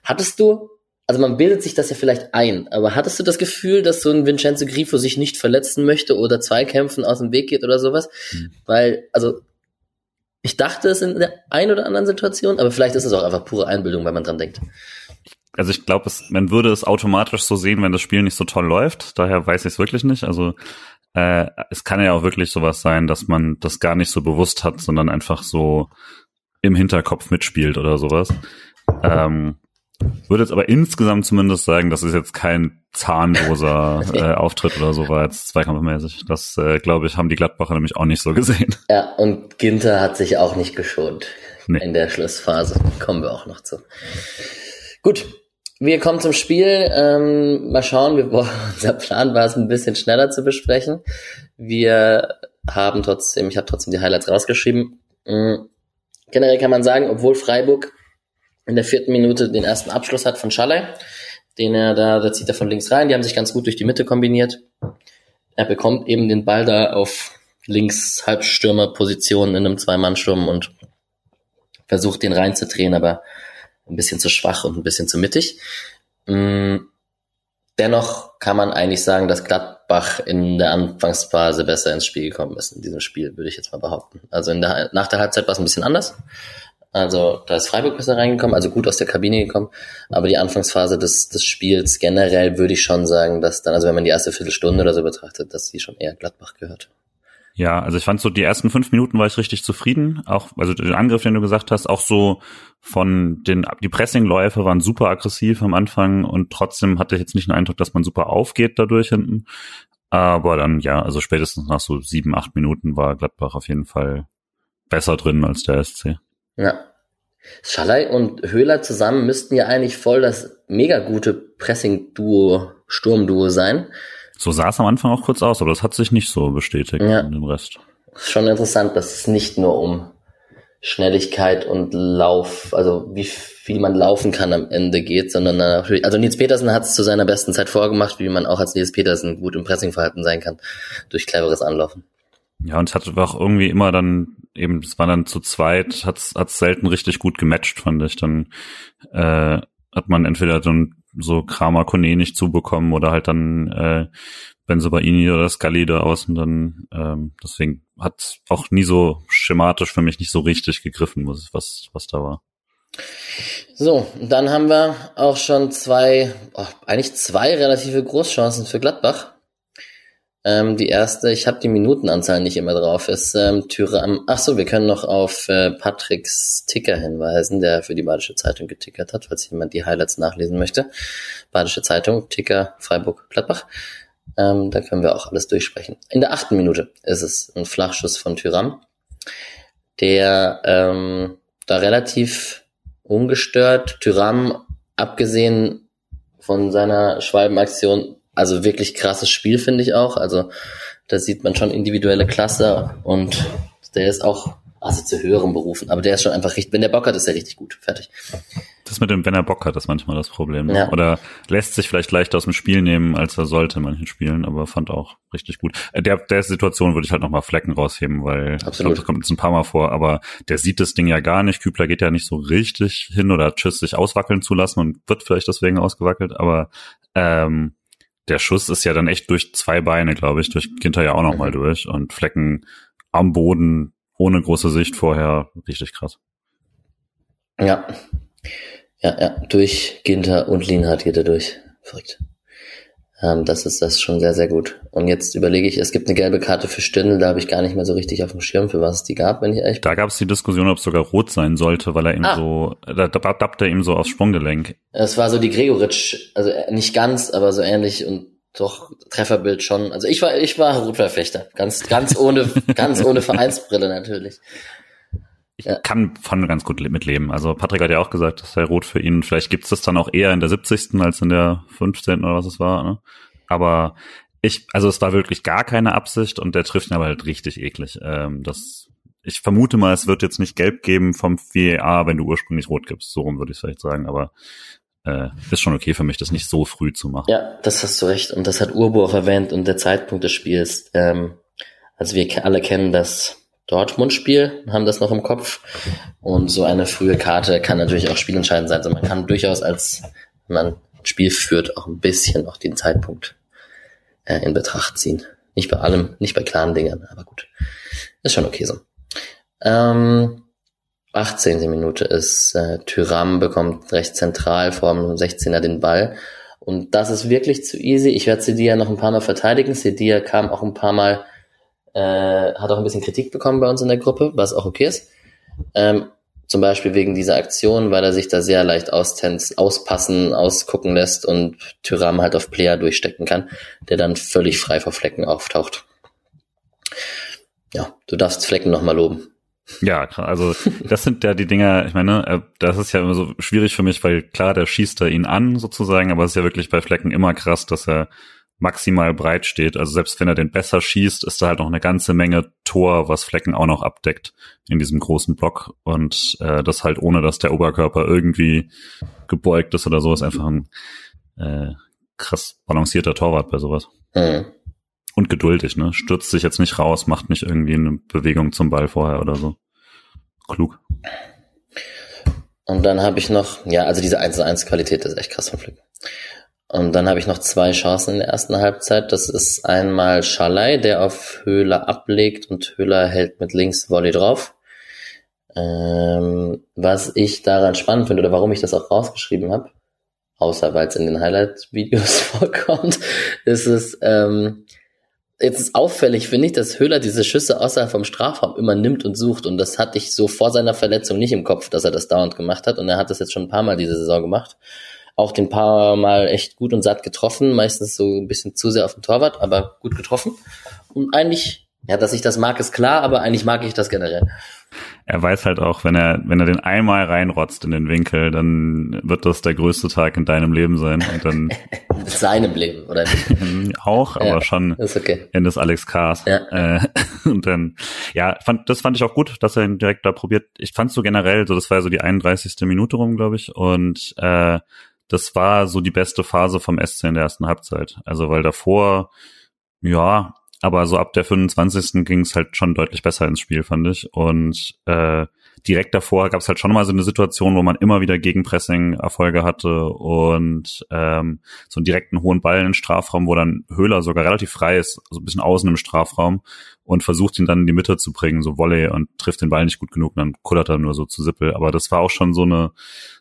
Hattest du, also man bildet sich das ja vielleicht ein, aber hattest du das Gefühl, dass so ein Vincenzo Grifo sich nicht verletzen möchte oder zwei Kämpfen aus dem Weg geht oder sowas? Hm. Weil, also ich dachte es in der ein oder anderen Situation, aber vielleicht ist es auch einfach pure Einbildung, weil man dran denkt. Also ich glaube, man würde es automatisch so sehen, wenn das Spiel nicht so toll läuft. Daher weiß ich es wirklich nicht. Also äh, es kann ja auch wirklich sowas sein, dass man das gar nicht so bewusst hat, sondern einfach so im Hinterkopf mitspielt oder sowas. Ähm, würde jetzt aber insgesamt zumindest sagen, das ist jetzt kein zahnloser äh, Auftritt oder so war jetzt zweikampfmäßig. Das, äh, glaube ich, haben die Gladbacher nämlich auch nicht so gesehen. Ja, und Ginter hat sich auch nicht geschont nee. in der Schlussphase. Kommen wir auch noch zu. Gut, wir kommen zum Spiel. Ähm, mal schauen, wir, unser Plan war es ein bisschen schneller zu besprechen. Wir haben trotzdem, ich habe trotzdem die Highlights rausgeschrieben. Mhm. Generell kann man sagen, obwohl Freiburg in der vierten Minute den ersten Abschluss hat von Schalle, den er da, da zieht er von links rein. Die haben sich ganz gut durch die Mitte kombiniert. Er bekommt eben den Ball da auf links Halbstürmerposition in einem Zwei-Mann-Sturm und versucht den reinzudrehen, aber ein bisschen zu schwach und ein bisschen zu mittig. Mm, dennoch kann man eigentlich sagen, dass Gladbach in der Anfangsphase besser ins Spiel gekommen ist. In diesem Spiel würde ich jetzt mal behaupten. Also der, nach der Halbzeit war es ein bisschen anders. Also da ist Freiburg besser reingekommen, also gut aus der Kabine gekommen. Aber die Anfangsphase des, des Spiels generell würde ich schon sagen, dass dann, also wenn man die erste Viertelstunde oder so betrachtet, dass sie schon eher Gladbach gehört. Ja, also ich fand so die ersten fünf Minuten war ich richtig zufrieden. Auch, also den Angriff, den du gesagt hast, auch so von den, die Pressingläufe waren super aggressiv am Anfang und trotzdem hatte ich jetzt nicht den Eindruck, dass man super aufgeht dadurch hinten. Aber dann, ja, also spätestens nach so sieben, acht Minuten war Gladbach auf jeden Fall besser drin als der SC. Ja. Schalay und Höhler zusammen müssten ja eigentlich voll das mega gute Pressing-Duo, Sturmduo sein. So sah es am Anfang auch kurz aus, aber das hat sich nicht so bestätigt ja. in dem Rest. Schon interessant, dass es nicht nur um Schnelligkeit und Lauf, also wie viel man laufen kann am Ende geht, sondern natürlich, also Nils Petersen hat es zu seiner besten Zeit vorgemacht, wie man auch als Nils Petersen gut im Pressingverhalten sein kann, durch cleveres Anlaufen. Ja, und es hat auch irgendwie immer dann eben, es war dann zu zweit, hat es selten richtig gut gematcht, fand ich. Dann äh, hat man entweder dann so Kramer Kone nicht zubekommen oder halt dann äh, Benzobaini oder Scully da außen dann. Ähm, deswegen hat auch nie so schematisch für mich nicht so richtig gegriffen, was, was da war. So, dann haben wir auch schon zwei, oh, eigentlich zwei relative Großchancen für Gladbach. Ähm, die erste, ich habe die Minutenanzahl nicht immer drauf, ist ähm, Tyram. Ach so, wir können noch auf äh, Patricks Ticker hinweisen, der für die Badische Zeitung getickert hat, falls jemand die Highlights nachlesen möchte. Badische Zeitung, Ticker Freiburg Gladbach. Ähm, da können wir auch alles durchsprechen. In der achten Minute ist es ein Flachschuss von Tyram, der ähm, da relativ ungestört Tyram, abgesehen von seiner Schwalbenaktion, also wirklich krasses Spiel, finde ich auch. Also da sieht man schon individuelle Klasse und der ist auch, also zu höheren Berufen, aber der ist schon einfach richtig, wenn der Bock hat, ist er richtig gut. Fertig. Das mit dem, wenn er Bock hat, ist manchmal das Problem. Ne? Ja. Oder lässt sich vielleicht leichter aus dem Spiel nehmen, als er sollte in manchen Spielen, aber fand auch richtig gut. Äh, der, der Situation würde ich halt nochmal Flecken rausheben, weil Absolut. ich glaub, das kommt jetzt ein paar Mal vor, aber der sieht das Ding ja gar nicht. Kübler geht ja nicht so richtig hin oder Tschüss sich auswackeln zu lassen und wird vielleicht deswegen ausgewackelt, aber ähm, der Schuss ist ja dann echt durch zwei Beine, glaube ich, durch Ginter ja auch nochmal mhm. durch und Flecken am Boden ohne große Sicht vorher richtig krass. Ja. Ja, ja, durch Ginter und Lienhardt geht er durch. Verrückt. Ähm, das ist das schon sehr, sehr gut. Und jetzt überlege ich, es gibt eine gelbe Karte für Stindl, da habe ich gar nicht mehr so richtig auf dem Schirm, für was es die gab, wenn ich ehrlich bin. Da gab es die Diskussion, ob es sogar rot sein sollte, weil er ihm ah. so, da dappt er ihm so aufs Sprunggelenk. Es war so die Gregoritsch, also nicht ganz, aber so ähnlich und doch Trefferbild schon. Also ich war, ich war Rotverfechter. Ganz, ganz ohne, ganz ohne Vereinsbrille natürlich. Ich ja. kann von ganz gut mitleben. Also Patrick hat ja auch gesagt, das sei rot für ihn. Vielleicht gibt's das dann auch eher in der 70. als in der 15. oder was es war. Ne? Aber ich, also es war wirklich gar keine Absicht und der trifft ihn aber halt richtig eklig. Ähm, das, ich vermute mal, es wird jetzt nicht gelb geben vom VAR, wenn du ursprünglich rot gibst. So rum würde ich vielleicht sagen. Aber äh, ist schon okay für mich, das nicht so früh zu machen. Ja, das hast du recht. Und das hat Urbo auch erwähnt und der Zeitpunkt des Spiels. Ähm, also wir alle kennen das Dortmund-Spiel, haben das noch im Kopf. Und so eine frühe Karte kann natürlich auch spielentscheidend sein. Also man kann durchaus als man ein Spiel führt, auch ein bisschen auch den Zeitpunkt äh, in Betracht ziehen. Nicht bei allem, nicht bei klaren Dingern, aber gut. Ist schon okay so. Ähm, 18. Minute ist äh, Tyram bekommt recht zentral vor dem 16er den Ball. Und das ist wirklich zu easy. Ich werde Sedia noch ein paar Mal verteidigen. Sedia kam auch ein paar Mal, äh, hat auch ein bisschen Kritik bekommen bei uns in der Gruppe, was auch okay ist. Ähm, zum Beispiel wegen dieser Aktion, weil er sich da sehr leicht austänzt, auspassen, ausgucken lässt und Tyram halt auf Player durchstecken kann, der dann völlig frei vor Flecken auftaucht. Ja, du darfst Flecken nochmal loben. Ja, also das sind ja die Dinger, ich meine, äh, das ist ja immer so schwierig für mich, weil klar, der schießt da ihn an sozusagen, aber es ist ja wirklich bei Flecken immer krass, dass er maximal breit steht. Also selbst wenn er den besser schießt, ist da halt noch eine ganze Menge Tor, was Flecken auch noch abdeckt in diesem großen Block. Und äh, das halt ohne, dass der Oberkörper irgendwie gebeugt ist oder so, ist einfach ein äh, krass balancierter Torwart bei sowas. Mhm und geduldig, ne? Stürzt sich jetzt nicht raus, macht nicht irgendwie eine Bewegung zum Ball vorher oder so. Klug. Und dann habe ich noch, ja, also diese 1 1 Qualität ist echt krass von Flick. Und dann habe ich noch zwei Chancen in der ersten Halbzeit. Das ist einmal Schalai, der auf Höhler ablegt und Höhler hält mit links Volley drauf. Ähm, was ich daran spannend finde oder warum ich das auch rausgeschrieben habe, außer weil es in den Highlight-Videos vorkommt, ist es, ähm, Jetzt ist auffällig, finde ich, dass Höhler diese Schüsse außerhalb vom Strafraum immer nimmt und sucht. Und das hatte ich so vor seiner Verletzung nicht im Kopf, dass er das dauernd gemacht hat. Und er hat das jetzt schon ein paar Mal diese Saison gemacht. Auch den paar Mal echt gut und satt getroffen. Meistens so ein bisschen zu sehr auf den Torwart, aber gut getroffen. Und eigentlich, ja, dass ich das mag, ist klar, aber eigentlich mag ich das generell er weiß halt auch, wenn er, wenn er den einmal reinrotzt in den Winkel, dann wird das der größte Tag in deinem Leben sein. Und dann seinem Leben, oder? auch, aber ja, schon okay. in das Alex Kars. Ja. Äh, und dann, ja, fand, das fand ich auch gut, dass er ihn direkt da probiert. Ich fand so generell, so das war so die 31. Minute rum, glaube ich. Und äh, das war so die beste Phase vom SC in der ersten Halbzeit. Also weil davor, ja, aber so ab der 25. ging es halt schon deutlich besser ins Spiel, fand ich. Und äh, direkt davor gab es halt schon mal so eine Situation, wo man immer wieder Gegenpressing-Erfolge hatte und ähm, so einen direkten hohen Ball in den Strafraum, wo dann Höhler sogar relativ frei ist, so ein bisschen außen im Strafraum und versucht ihn dann in die Mitte zu bringen, so Volley und trifft den Ball nicht gut genug, dann kullert er nur so zu Sippel. Aber das war auch schon so eine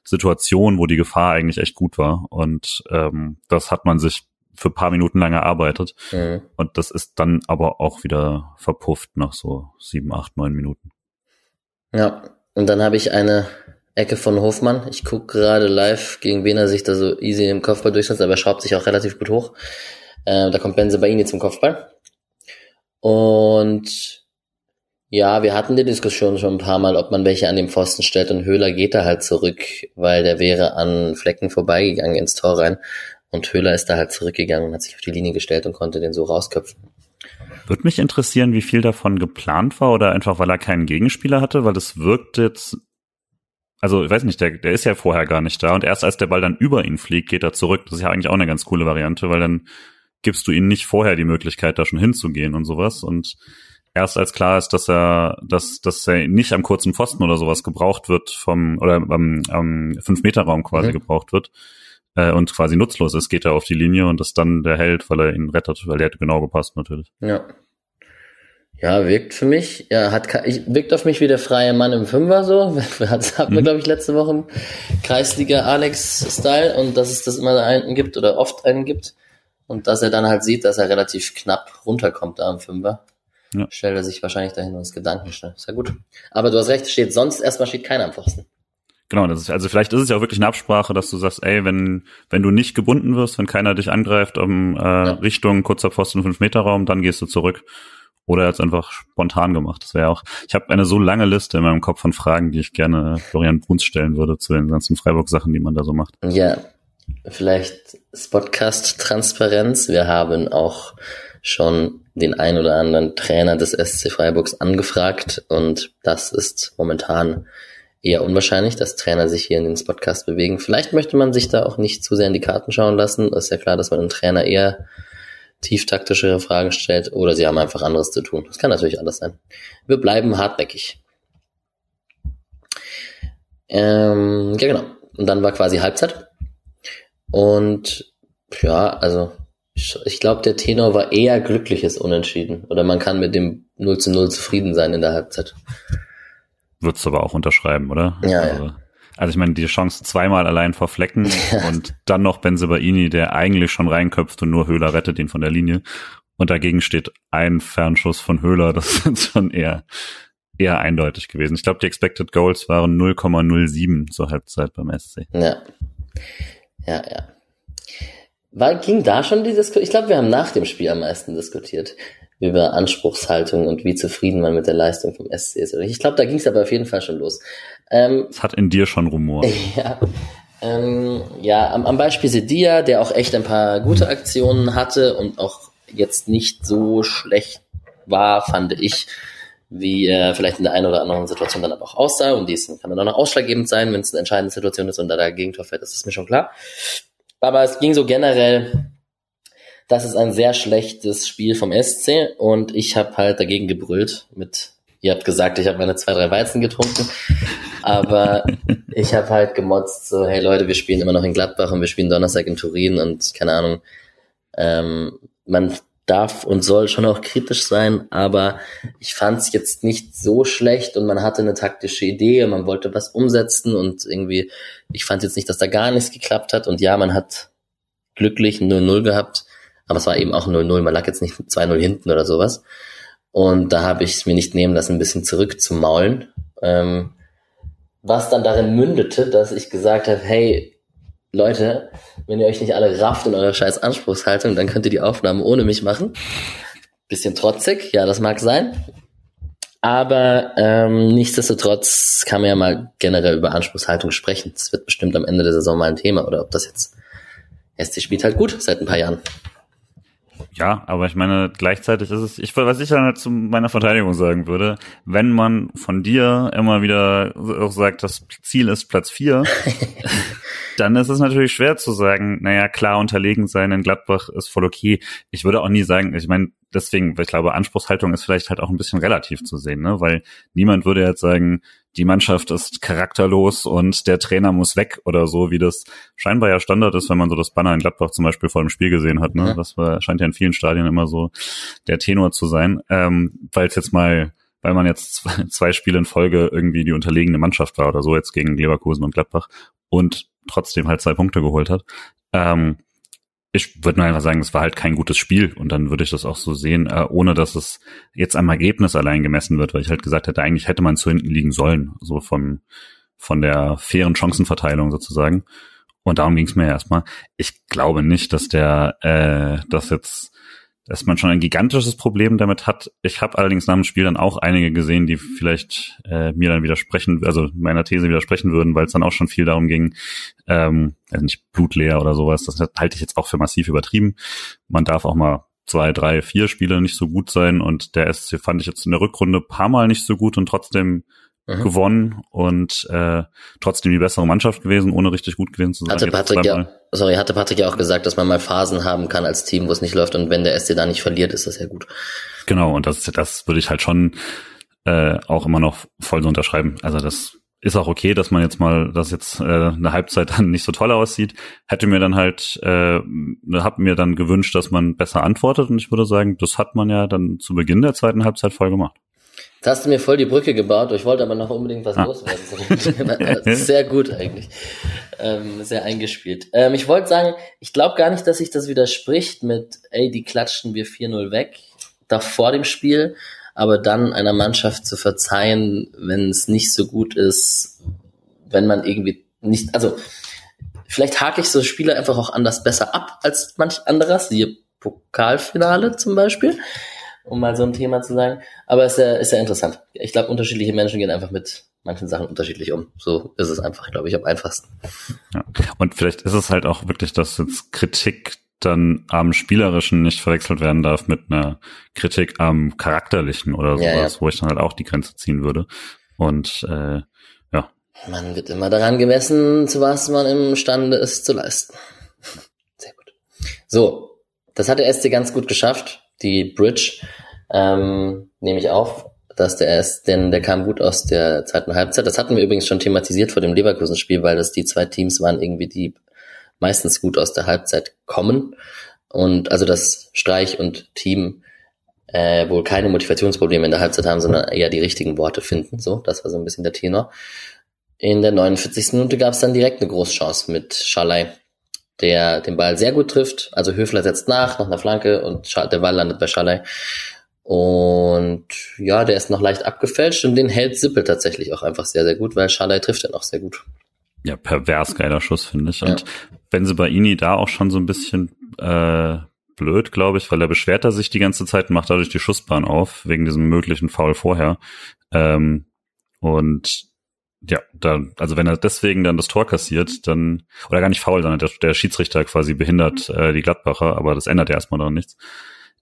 Situation, wo die Gefahr eigentlich echt gut war und ähm, das hat man sich für paar Minuten lang erarbeitet. Mhm. Und das ist dann aber auch wieder verpufft nach so sieben, acht, neun Minuten. Ja, und dann habe ich eine Ecke von Hofmann. Ich gucke gerade live, gegen wen er sich da so easy im Kopfball durchsetzt, aber er schraubt sich auch relativ gut hoch. Äh, da kommt Benze Baini zum Kopfball. Und ja, wir hatten die Diskussion schon ein paar Mal, ob man welche an dem Pfosten stellt und Höhler geht da halt zurück, weil der wäre an Flecken vorbeigegangen ins Tor rein. Und Höhler ist da halt zurückgegangen und hat sich auf die Linie gestellt und konnte den so rausköpfen. Würde mich interessieren, wie viel davon geplant war oder einfach, weil er keinen Gegenspieler hatte, weil das wirkt jetzt, also ich weiß nicht, der, der ist ja vorher gar nicht da und erst als der Ball dann über ihn fliegt, geht er zurück. Das ist ja eigentlich auch eine ganz coole Variante, weil dann gibst du ihm nicht vorher die Möglichkeit, da schon hinzugehen und sowas und erst als klar ist, dass er, dass, dass er nicht am kurzen Pfosten oder sowas gebraucht wird vom, oder am, am 5-Meter-Raum quasi mhm. gebraucht wird, äh, und quasi nutzlos ist, geht er auf die Linie und ist dann der Held, weil er ihn rettet, weil der hätte genau gepasst natürlich. Ja. Ja, wirkt für mich, ja, hat, ich, wirkt auf mich wie der freie Mann im Fünfer so. Das hatten wir, mhm. glaube ich, letzte Woche im Kreisliga Alex-Style und dass es das immer einen gibt oder oft einen gibt. Und dass er dann halt sieht, dass er relativ knapp runterkommt da am Fünfer. Ja. Stellt er sich wahrscheinlich dahin und ist Gedanken schnell. Ist ja gut. Aber du hast recht, steht sonst erstmal steht keiner am Pfosten. Genau, das ist, also vielleicht ist es ja auch wirklich eine Absprache, dass du sagst, ey, wenn, wenn du nicht gebunden wirst, wenn keiner dich angreift um äh, ja. Richtung kurzer Pfosten 5 Meter Raum, dann gehst du zurück. Oder er hat es einfach spontan gemacht. Das wäre auch. Ich habe eine so lange Liste in meinem Kopf von Fragen, die ich gerne Florian Bruns stellen würde zu den ganzen Freiburg-Sachen, die man da so macht. Ja, vielleicht Spotcast Transparenz. Wir haben auch schon den ein oder anderen Trainer des SC Freiburgs angefragt und das ist momentan eher unwahrscheinlich, dass Trainer sich hier in den Podcast bewegen. Vielleicht möchte man sich da auch nicht zu sehr in die Karten schauen lassen. ist ja klar, dass man einem Trainer eher tieftaktischere Fragen stellt oder sie haben einfach anderes zu tun. Das kann natürlich alles sein. Wir bleiben hartnäckig. Ähm, ja, genau. Und dann war quasi Halbzeit. Und ja, also ich, ich glaube, der Tenor war eher glückliches Unentschieden. Oder man kann mit dem 0 zu 0 zufrieden sein in der Halbzeit. Würdest du aber auch unterschreiben, oder? Ja, also, ja. Also ich meine, die Chance zweimal allein vor Flecken und dann noch Benzebaini, der eigentlich schon reinköpft und nur Höhler rettet ihn von der Linie. Und dagegen steht ein Fernschuss von Höhler. Das ist schon eher, eher eindeutig gewesen. Ich glaube, die Expected Goals waren 0,07 zur Halbzeit beim SC. Ja. Ja, ja. War, ging da schon die Diskussion? Ich glaube, wir haben nach dem Spiel am meisten diskutiert über Anspruchshaltung und wie zufrieden man mit der Leistung vom SC ist. Ich glaube, da ging es aber auf jeden Fall schon los. Ähm, es hat in dir schon Rumor. Ja, ähm, ja am, am Beispiel Sedia, der auch echt ein paar gute Aktionen hatte und auch jetzt nicht so schlecht war, fand ich, wie er vielleicht in der einen oder anderen Situation dann aber auch aussah. Und dies kann dann auch noch ausschlaggebend sein, wenn es eine entscheidende Situation ist und da der Gegentor fällt, das ist mir schon klar. Aber es ging so generell das ist ein sehr schlechtes Spiel vom SC und ich habe halt dagegen gebrüllt mit, ihr habt gesagt, ich habe meine zwei, drei Weizen getrunken, aber ich habe halt gemotzt, so, hey Leute, wir spielen immer noch in Gladbach und wir spielen Donnerstag in Turin und keine Ahnung, ähm, man darf und soll schon auch kritisch sein, aber ich fand es jetzt nicht so schlecht und man hatte eine taktische Idee und man wollte was umsetzen und irgendwie, ich fand jetzt nicht, dass da gar nichts geklappt hat und ja, man hat glücklich 0-0 gehabt, aber es war eben auch 0-0. Man lag jetzt nicht 2-0 hinten oder sowas. Und da habe ich es mir nicht nehmen lassen, ein bisschen zurückzumaulen. Ähm, was dann darin mündete, dass ich gesagt habe, hey, Leute, wenn ihr euch nicht alle rafft in eurer scheiß Anspruchshaltung, dann könnt ihr die Aufnahmen ohne mich machen. Bisschen trotzig, ja, das mag sein. Aber ähm, nichtsdestotrotz kann man ja mal generell über Anspruchshaltung sprechen. Das wird bestimmt am Ende der Saison mal ein Thema. Oder ob das jetzt SC spielt halt gut seit ein paar Jahren. Ja, aber ich meine, gleichzeitig ist es, ich, was ich dann halt zu meiner Verteidigung sagen würde, wenn man von dir immer wieder auch sagt, das Ziel ist Platz vier, dann ist es natürlich schwer zu sagen, naja, klar unterlegen sein in Gladbach ist voll okay. Ich würde auch nie sagen, ich meine, deswegen, ich glaube, Anspruchshaltung ist vielleicht halt auch ein bisschen relativ zu sehen, ne? Weil niemand würde jetzt sagen, die Mannschaft ist charakterlos und der Trainer muss weg oder so, wie das scheinbar ja Standard ist, wenn man so das Banner in Gladbach zum Beispiel vor dem Spiel gesehen hat. Ne? Das war, scheint ja in vielen Stadien immer so der Tenor zu sein. Ähm, Weil es jetzt mal weil man jetzt zwei, zwei Spiele in Folge irgendwie die unterlegene Mannschaft war oder so, jetzt gegen Leverkusen und Gladbach und trotzdem halt zwei Punkte geholt hat. Ähm, ich würde nur einfach sagen, es war halt kein gutes Spiel und dann würde ich das auch so sehen, äh, ohne dass es jetzt am Ergebnis allein gemessen wird, weil ich halt gesagt hätte, eigentlich hätte man zu hinten liegen sollen, so von, von der fairen Chancenverteilung sozusagen. Und darum ging es mir erstmal. Ich glaube nicht, dass der, äh, das jetzt dass man schon ein gigantisches Problem damit hat. Ich habe allerdings nach dem Spiel dann auch einige gesehen, die vielleicht äh, mir dann widersprechen, also meiner These widersprechen würden, weil es dann auch schon viel darum ging, ähm, also nicht blutleer oder sowas. Das halte ich jetzt auch für massiv übertrieben. Man darf auch mal zwei, drei, vier Spiele nicht so gut sein und der SC fand ich jetzt in der Rückrunde paar Mal nicht so gut und trotzdem mhm. gewonnen und äh, trotzdem die bessere Mannschaft gewesen, ohne richtig gut gewesen zu sein. Hatte Patrick ja, sorry, hatte Patrick ja auch gesagt, dass man mal Phasen haben kann als Team, wo es nicht läuft und wenn der SC da nicht verliert, ist das ja gut. Genau, und das, das würde ich halt schon äh, auch immer noch voll so unterschreiben. Also das ist auch okay, dass man jetzt mal, dass jetzt äh, eine Halbzeit dann nicht so toll aussieht. Hätte mir dann halt, äh, hab mir dann gewünscht, dass man besser antwortet und ich würde sagen, das hat man ja dann zu Beginn der zweiten Halbzeit voll gemacht. Da hast du mir voll die Brücke gebaut. Ich wollte aber noch unbedingt was ah. loswerden. sehr gut eigentlich. Ähm, sehr eingespielt. Ähm, ich wollte sagen, ich glaube gar nicht, dass sich das widerspricht mit, ey, die klatschten wir 4-0 weg, da vor dem Spiel, aber dann einer Mannschaft zu verzeihen, wenn es nicht so gut ist, wenn man irgendwie nicht, also vielleicht hake ich so Spiele einfach auch anders besser ab als manch anderes, siehe Pokalfinale zum Beispiel um mal so ein Thema zu sagen. Aber es ist ja, ist ja interessant. Ich glaube, unterschiedliche Menschen gehen einfach mit manchen Sachen unterschiedlich um. So ist es einfach, glaube ich, am einfachsten. Ja. Und vielleicht ist es halt auch wirklich, dass jetzt Kritik dann am Spielerischen nicht verwechselt werden darf mit einer Kritik am Charakterlichen oder sowas, ja, ja. wo ich dann halt auch die Grenze ziehen würde. Und äh, ja. Man wird immer daran gemessen, zu was man imstande ist zu leisten. Sehr gut. So, das hat der SC ganz gut geschafft die Bridge, ähm, nehme ich auf, dass der ist, denn der kam gut aus der zweiten Halbzeit. Das hatten wir übrigens schon thematisiert vor dem Leverkusen-Spiel, weil das die zwei Teams waren irgendwie, die meistens gut aus der Halbzeit kommen. Und also das Streich und Team äh, wohl keine Motivationsprobleme in der Halbzeit haben, sondern eher die richtigen Worte finden. So, das war so ein bisschen der Tenor. In der 49. Minute gab es dann direkt eine Großchance mit Schalai, der den Ball sehr gut trifft. Also Höfler setzt nach, nach einer Flanke und der Ball landet bei Schalay. Und ja, der ist noch leicht abgefälscht und den hält Sippel tatsächlich auch einfach sehr, sehr gut, weil Schalay trifft ja noch sehr gut. Ja, pervers geiler Schuss, finde ich. Und ja. wenn sie bei Ini da auch schon so ein bisschen äh, blöd, glaube ich, weil er beschwert er sich die ganze Zeit und macht dadurch die Schussbahn auf, wegen diesem möglichen Foul vorher. Ähm, und ja, da, also wenn er deswegen dann das Tor kassiert, dann, oder gar nicht faul, sondern der, der Schiedsrichter quasi behindert äh, die Gladbacher, aber das ändert ja erstmal daran nichts.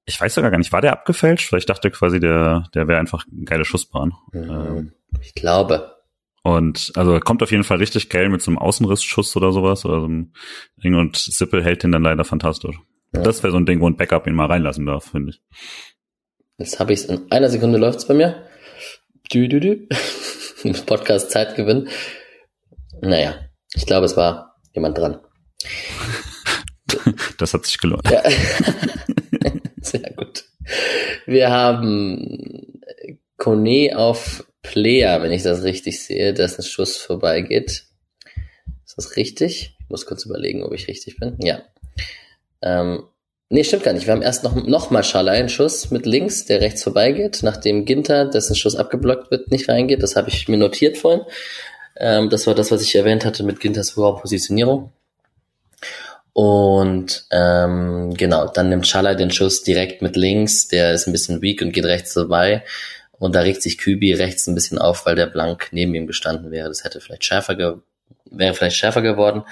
Ich weiß sogar gar nicht, war der abgefälscht? Weil ich dachte quasi, der, der wäre einfach eine geile Schussbahn. Mhm. Ähm, ich glaube. Und also kommt auf jeden Fall richtig geil mit so einem Außenrissschuss oder sowas oder so einem Ding und Sippel hält den dann leider fantastisch. Ja. Das wäre so ein Ding, wo ein Backup ihn mal reinlassen darf, finde ich. Jetzt habe ich es in einer Sekunde läuft's bei mir. Du, du, Podcast Zeit gewinnen. Naja, ich glaube, es war jemand dran. Das hat sich gelohnt. Ja. Sehr gut. Wir haben Kone auf Player, wenn ich das richtig sehe, dass ein Schuss vorbeigeht. Ist das richtig? Ich muss kurz überlegen, ob ich richtig bin. Ja. Ähm, Nee, stimmt gar nicht. Wir haben erst noch, noch mal Schalay einen Schuss mit links, der rechts vorbeigeht, nachdem Ginter, dessen Schuss abgeblockt wird, nicht reingeht. Das habe ich mir notiert vorhin. Ähm, das war das, was ich erwähnt hatte mit Ginters hoher Positionierung. Und ähm, genau, dann nimmt Schalay den Schuss direkt mit links, der ist ein bisschen weak und geht rechts vorbei. Und da regt sich Kübi rechts ein bisschen auf, weil der Blank neben ihm gestanden wäre. Das hätte vielleicht schärfer wäre vielleicht schärfer geworden.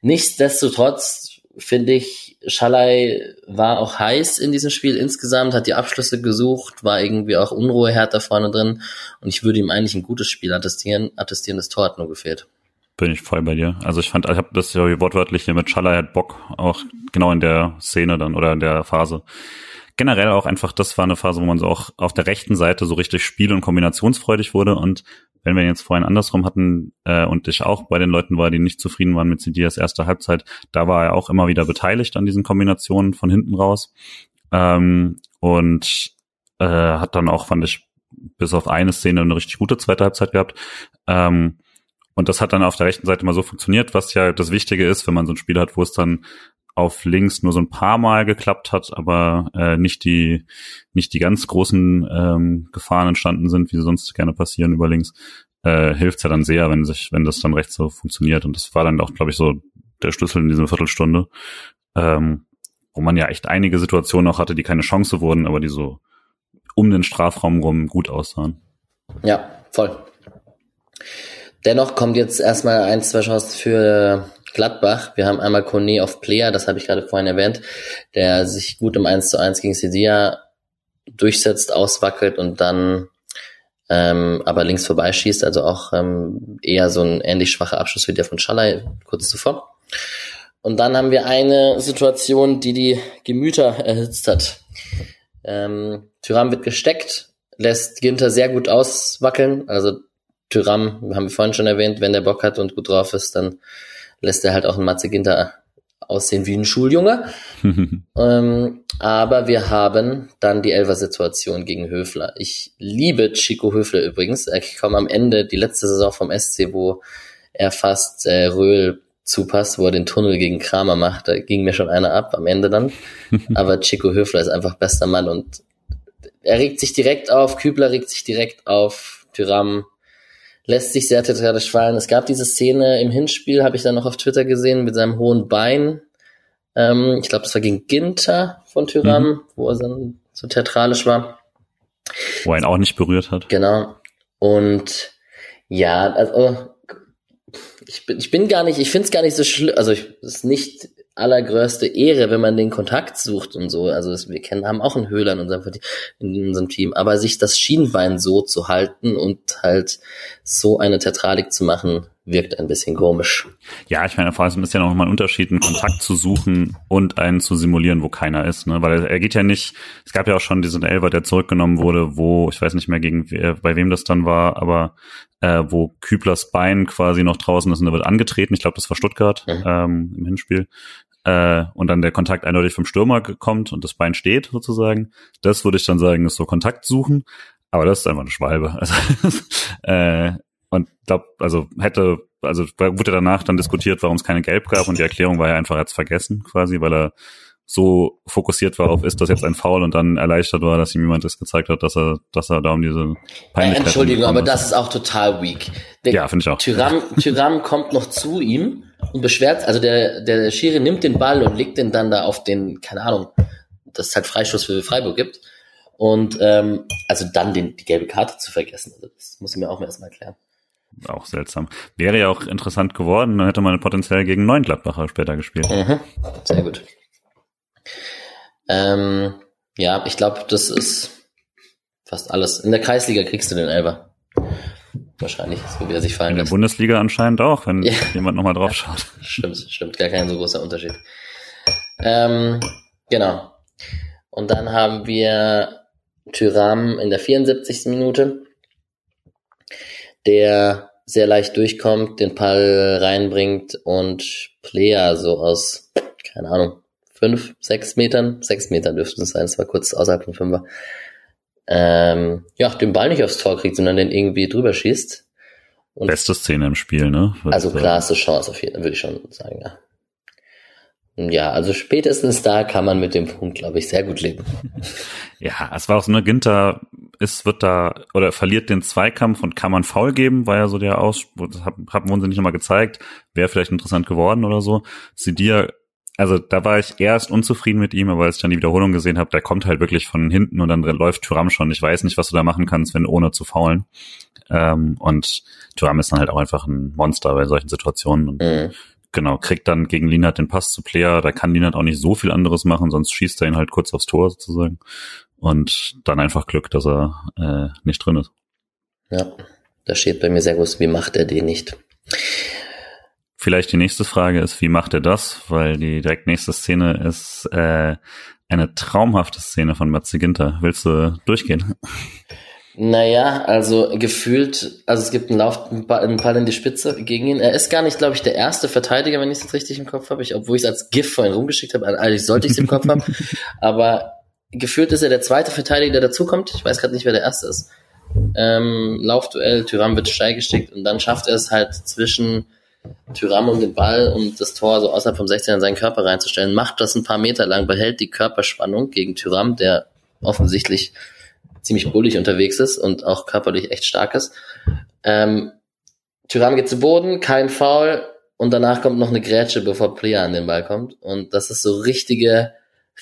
Nichtsdestotrotz finde ich, Schalay war auch heiß in diesem Spiel insgesamt, hat die Abschlüsse gesucht, war irgendwie auch Unruhe härter vorne drin und ich würde ihm eigentlich ein gutes Spiel attestieren. Attestieren, das Tor hat nur gefehlt. Bin ich voll bei dir. Also ich fand, ich habe das ja wortwörtlich hier mit Schalay hat Bock, auch genau in der Szene dann oder in der Phase. Generell auch einfach, das war eine Phase, wo man so auch auf der rechten Seite so richtig spiel- und kombinationsfreudig wurde und wenn wir jetzt vorhin andersrum hatten äh, und ich auch bei den Leuten war, die nicht zufrieden waren mit Sidias erster Halbzeit, da war er auch immer wieder beteiligt an diesen Kombinationen von hinten raus ähm, und äh, hat dann auch, fand ich, bis auf eine Szene eine richtig gute zweite Halbzeit gehabt. Ähm, und das hat dann auf der rechten Seite mal so funktioniert, was ja das Wichtige ist, wenn man so ein Spiel hat, wo es dann auf links nur so ein paar Mal geklappt hat, aber äh, nicht die nicht die ganz großen ähm, Gefahren entstanden sind, wie sie sonst gerne passieren über links, äh, hilft ja dann sehr, wenn sich wenn das dann rechts so funktioniert und das war dann auch, glaube ich, so der Schlüssel in dieser Viertelstunde, ähm, wo man ja echt einige Situationen auch hatte, die keine Chance wurden, aber die so um den Strafraum rum gut aussahen. Ja, voll. Dennoch kommt jetzt erstmal ein, zwei Chancen für Gladbach. Wir haben einmal Kone auf Player, das habe ich gerade vorhin erwähnt, der sich gut im 1 zu 1 gegen Sevilla durchsetzt, auswackelt und dann ähm, aber links vorbeischießt, also auch ähm, eher so ein ähnlich schwacher Abschluss wie der von Schallei kurz zuvor. Und dann haben wir eine Situation, die die Gemüter erhitzt hat. Ähm, Tyram wird gesteckt, lässt Ginter sehr gut auswackeln. Also Tyram, haben wir vorhin schon erwähnt, wenn der Bock hat und gut drauf ist, dann lässt er halt auch einen Matze Ginter aussehen wie ein Schuljunge. ähm, aber wir haben dann die Elfer-Situation gegen Höfler. Ich liebe Chico Höfler übrigens. Er kam am Ende, die letzte Saison vom SC, wo er fast äh, Röhl zupasst, wo er den Tunnel gegen Kramer macht. Da ging mir schon einer ab am Ende dann. aber Chico Höfler ist einfach bester Mann und er regt sich direkt auf, Kübler regt sich direkt auf, Tyram lässt sich sehr theatralisch fallen. Es gab diese Szene im Hinspiel, habe ich dann noch auf Twitter gesehen, mit seinem hohen Bein. Ähm, ich glaube, das war gegen Ginter von Tyram, mhm. wo er dann so theatralisch war. Wo er ihn auch nicht berührt hat. Genau. Und ja, also ich bin, ich bin gar nicht, ich finde es gar nicht so schlimm, also es ist nicht allergrößte Ehre, wenn man den Kontakt sucht und so. Also das, wir kennen, haben auch einen Höhler in unserem, in unserem Team. Aber sich das Schienbein so zu halten und halt so eine Theatralik zu machen, wirkt ein bisschen komisch. Ja, ich meine, vor allem ist ja noch mal ein Unterschied, einen Kontakt zu suchen und einen zu simulieren, wo keiner ist, ne? Weil er geht ja nicht, es gab ja auch schon diesen Elver, der zurückgenommen wurde, wo, ich weiß nicht mehr gegen, bei wem das dann war, aber äh, wo Küblers Bein quasi noch draußen ist und er wird angetreten, ich glaube, das war Stuttgart mhm. ähm, im Hinspiel, äh, und dann der Kontakt eindeutig vom Stürmer kommt und das Bein steht sozusagen, das würde ich dann sagen, ist so Kontakt suchen. Aber das ist einfach eine Schwalbe. Also, äh, und da, also hätte, also wurde danach dann diskutiert, warum es keine Gelb gab und die Erklärung war ja einfach als vergessen quasi, weil er so fokussiert war auf, ist das jetzt ein Foul und dann erleichtert war, dass ihm jemand das gezeigt hat, dass er, dass er da um diese Peinlichkeit Entschuldigung, aber das ist auch total weak. Der ja, finde ich auch. Tyram, Tyram kommt noch zu ihm und beschwert, also der, der Schiri nimmt den Ball und legt den dann da auf den, keine Ahnung, dass es halt Freistoß für Freiburg gibt. Und ähm, also dann den, die gelbe Karte zu vergessen, also das muss ich mir auch mal erstmal erklären. Auch seltsam. Wäre ja auch interessant geworden, dann hätte man potenziell gegen neun Gladbacher später gespielt. Mhm. Sehr gut. Ähm, ja, ich glaube, das ist fast alles. In der Kreisliga kriegst du den Elber. Wahrscheinlich, so wie er sich fallen In der lässt. Bundesliga anscheinend auch, wenn ja. jemand nochmal drauf schaut. stimmt, stimmt, gar kein so großer Unterschied. Ähm, genau. Und dann haben wir Tyram in der 74. Minute, der sehr leicht durchkommt, den Ball reinbringt und Player so aus, keine Ahnung, fünf, sechs Metern, sechs Meter dürften es sein, es war kurz außerhalb von Fünfer, ähm, ja, den Ball nicht aufs Tor kriegt, sondern den irgendwie drüber schießt. Und Beste Szene im Spiel, ne? Würde also klarste Chance auf jeden Fall, würde ich schon sagen, ja. Ja, also spätestens da kann man mit dem Punkt, glaube ich, sehr gut leben. Ja, es war auch so eine Ginter ist, wird da, oder verliert den Zweikampf und kann man faul geben, war ja so der Aus, haben wurden sie nicht nochmal gezeigt, wäre vielleicht interessant geworden oder so. Sidia also da war ich erst unzufrieden mit ihm, aber als ich dann die Wiederholung gesehen habe, der kommt halt wirklich von hinten und dann läuft Thuram schon. Ich weiß nicht, was du da machen kannst, wenn ohne zu faulen. Ähm, und Thuram ist dann halt auch einfach ein Monster bei solchen Situationen. Und mhm. genau, kriegt dann gegen Linat den Pass zu Player. Da kann Linat auch nicht so viel anderes machen, sonst schießt er ihn halt kurz aufs Tor sozusagen. Und dann einfach Glück, dass er äh, nicht drin ist. Ja, da steht bei mir sehr groß, wie macht er den nicht? Vielleicht die nächste Frage ist, wie macht er das? Weil die direkt nächste Szene ist äh, eine traumhafte Szene von Matze Ginter. Willst du durchgehen? Naja, also gefühlt, also es gibt einen Lauf, einen Ball in die Spitze gegen ihn. Er ist gar nicht, glaube ich, der erste Verteidiger, wenn ich es jetzt richtig im Kopf habe. Ich, obwohl ich es als GIF vorhin rumgeschickt habe, eigentlich sollte ich es im Kopf haben. Aber gefühlt ist er der zweite Verteidiger, der dazukommt. Ich weiß gerade nicht, wer der erste ist. Ähm, Laufduell, Tyram wird steil geschickt und dann schafft er es halt zwischen Tyram um den Ball, um das Tor so außerhalb vom 16 in seinen Körper reinzustellen, macht das ein paar Meter lang, behält die Körperspannung gegen Tyram, der offensichtlich ziemlich bullig unterwegs ist und auch körperlich echt stark ist. Ähm, Tyram geht zu Boden, kein Foul und danach kommt noch eine Grätsche, bevor Plea an den Ball kommt. Und das ist so richtige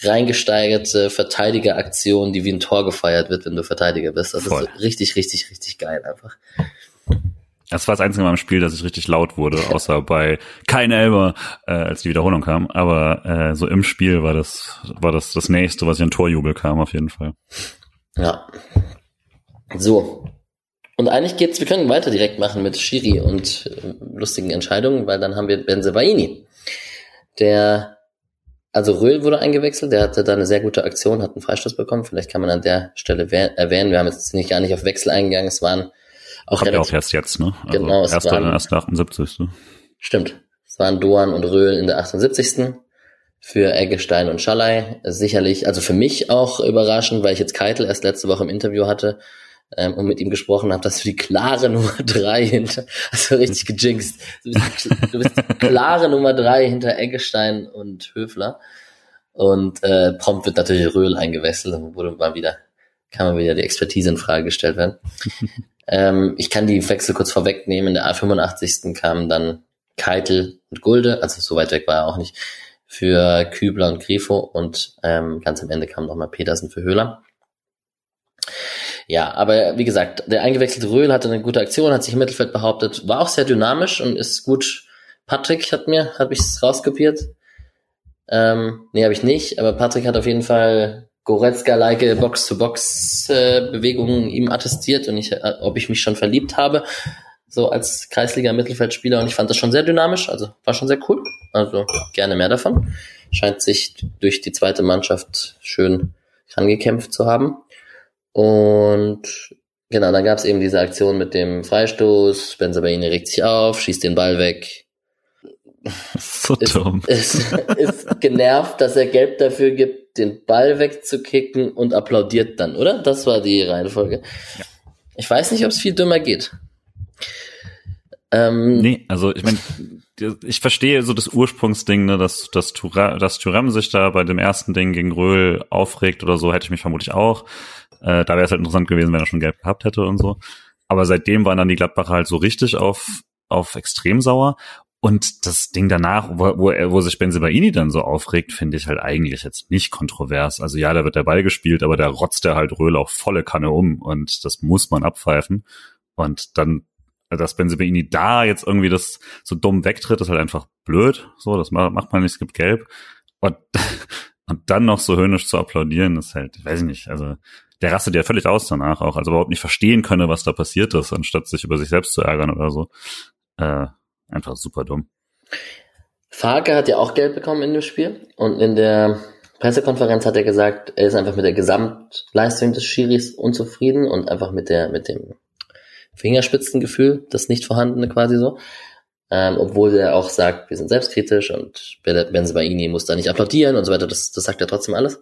reingesteigerte Verteidigeraktion, die wie ein Tor gefeiert wird, wenn du Verteidiger bist. Das Voll. ist so richtig, richtig, richtig geil einfach. Das war das einzige Mal im Spiel, dass ich richtig laut wurde, außer bei kein Elber, äh, als die Wiederholung kam. Aber äh, so im Spiel war das, war das das nächste, was ich an Torjubel kam, auf jeden Fall. Ja. So. Und eigentlich geht's, wir können weiter direkt machen mit Shiri und äh, lustigen Entscheidungen, weil dann haben wir Benzebaini, der, also Röhl wurde eingewechselt, der hatte da eine sehr gute Aktion, hat einen Freistoß bekommen. Vielleicht kann man an der Stelle erwähnen, wir haben jetzt nicht gar nicht auf Wechsel eingegangen, es waren auch Kommt ja auch erst jetzt, ne? Also genau, es erst waren, erst 78. Ne? Stimmt. Es waren Doan und Röhl in der 78. Für Eggestein und Schallei. Sicherlich, also für mich auch überraschend, weil ich jetzt Keitel erst letzte Woche im Interview hatte ähm, und mit ihm gesprochen habe, dass du die klare Nummer drei hinter, also richtig gejinxt. Du bist, du bist die klare Nummer drei hinter Eggestein und Höfler. Und äh, prompt wird natürlich Röhl eingewechselt, dann wurde mal wieder, kann man wieder die Expertise in Frage gestellt werden. Ähm, ich kann die Wechsel kurz vorwegnehmen. In der A85. kamen dann Keitel und Gulde, also so weit weg war er auch nicht, für Kübler und Grifo und ähm, ganz am Ende kam nochmal Petersen für Höhler. Ja, aber wie gesagt, der eingewechselte Röhl hatte eine gute Aktion, hat sich im Mittelfeld behauptet, war auch sehr dynamisch und ist gut. Patrick hat mir, habe ich es rauskopiert. Ähm, nee, habe ich nicht, aber Patrick hat auf jeden Fall Goretzka-like Box-to-Box-Bewegungen ihm attestiert und ich, äh, ob ich mich schon verliebt habe, so als Kreisliga-Mittelfeldspieler und ich fand das schon sehr dynamisch, also war schon sehr cool, also gerne mehr davon. Scheint sich durch die zweite Mannschaft schön rangekämpft zu haben. Und genau, dann gab es eben diese Aktion mit dem Freistoß, Benzabaini regt sich auf, schießt den Ball weg, so. Ist, ist, ist genervt, dass er Gelb dafür gibt, den Ball wegzukicken und applaudiert dann, oder? Das war die Reihenfolge. Ja. Ich weiß nicht, ob es viel dümmer geht. Ähm, nee, also ich meine, ich verstehe so das Ursprungsding, ne, dass, dass, Thuram, dass Thuram sich da bei dem ersten Ding gegen Röhl aufregt oder so, hätte ich mich vermutlich auch. Äh, da wäre es halt interessant gewesen, wenn er schon gelb gehabt hätte und so. Aber seitdem waren dann die Gladbacher halt so richtig auf, auf extrem sauer. Und das Ding danach, wo, wo, wo sich Benzebaini dann so aufregt, finde ich halt eigentlich jetzt nicht kontrovers. Also ja, da wird der Ball gespielt, aber da rotzt er halt Röhl auch volle Kanne um und das muss man abpfeifen. Und dann, dass Benzebaini da jetzt irgendwie das so dumm wegtritt, ist halt einfach blöd. So, das macht man nicht, es gibt gelb. Und, und dann noch so höhnisch zu applaudieren, ist halt, ich weiß nicht, also der rastet ja völlig aus danach auch, also überhaupt nicht verstehen könne, was da passiert ist, anstatt sich über sich selbst zu ärgern oder so. Äh, Einfach super dumm. Farke hat ja auch Geld bekommen in dem Spiel und in der Pressekonferenz hat er gesagt, er ist einfach mit der Gesamtleistung des Schiris unzufrieden und einfach mit der mit dem Fingerspitzengefühl, das nicht vorhandene quasi so. Ähm, obwohl er auch sagt, wir sind selbstkritisch und Benzebaini muss da nicht applaudieren und so weiter, das, das sagt er trotzdem alles.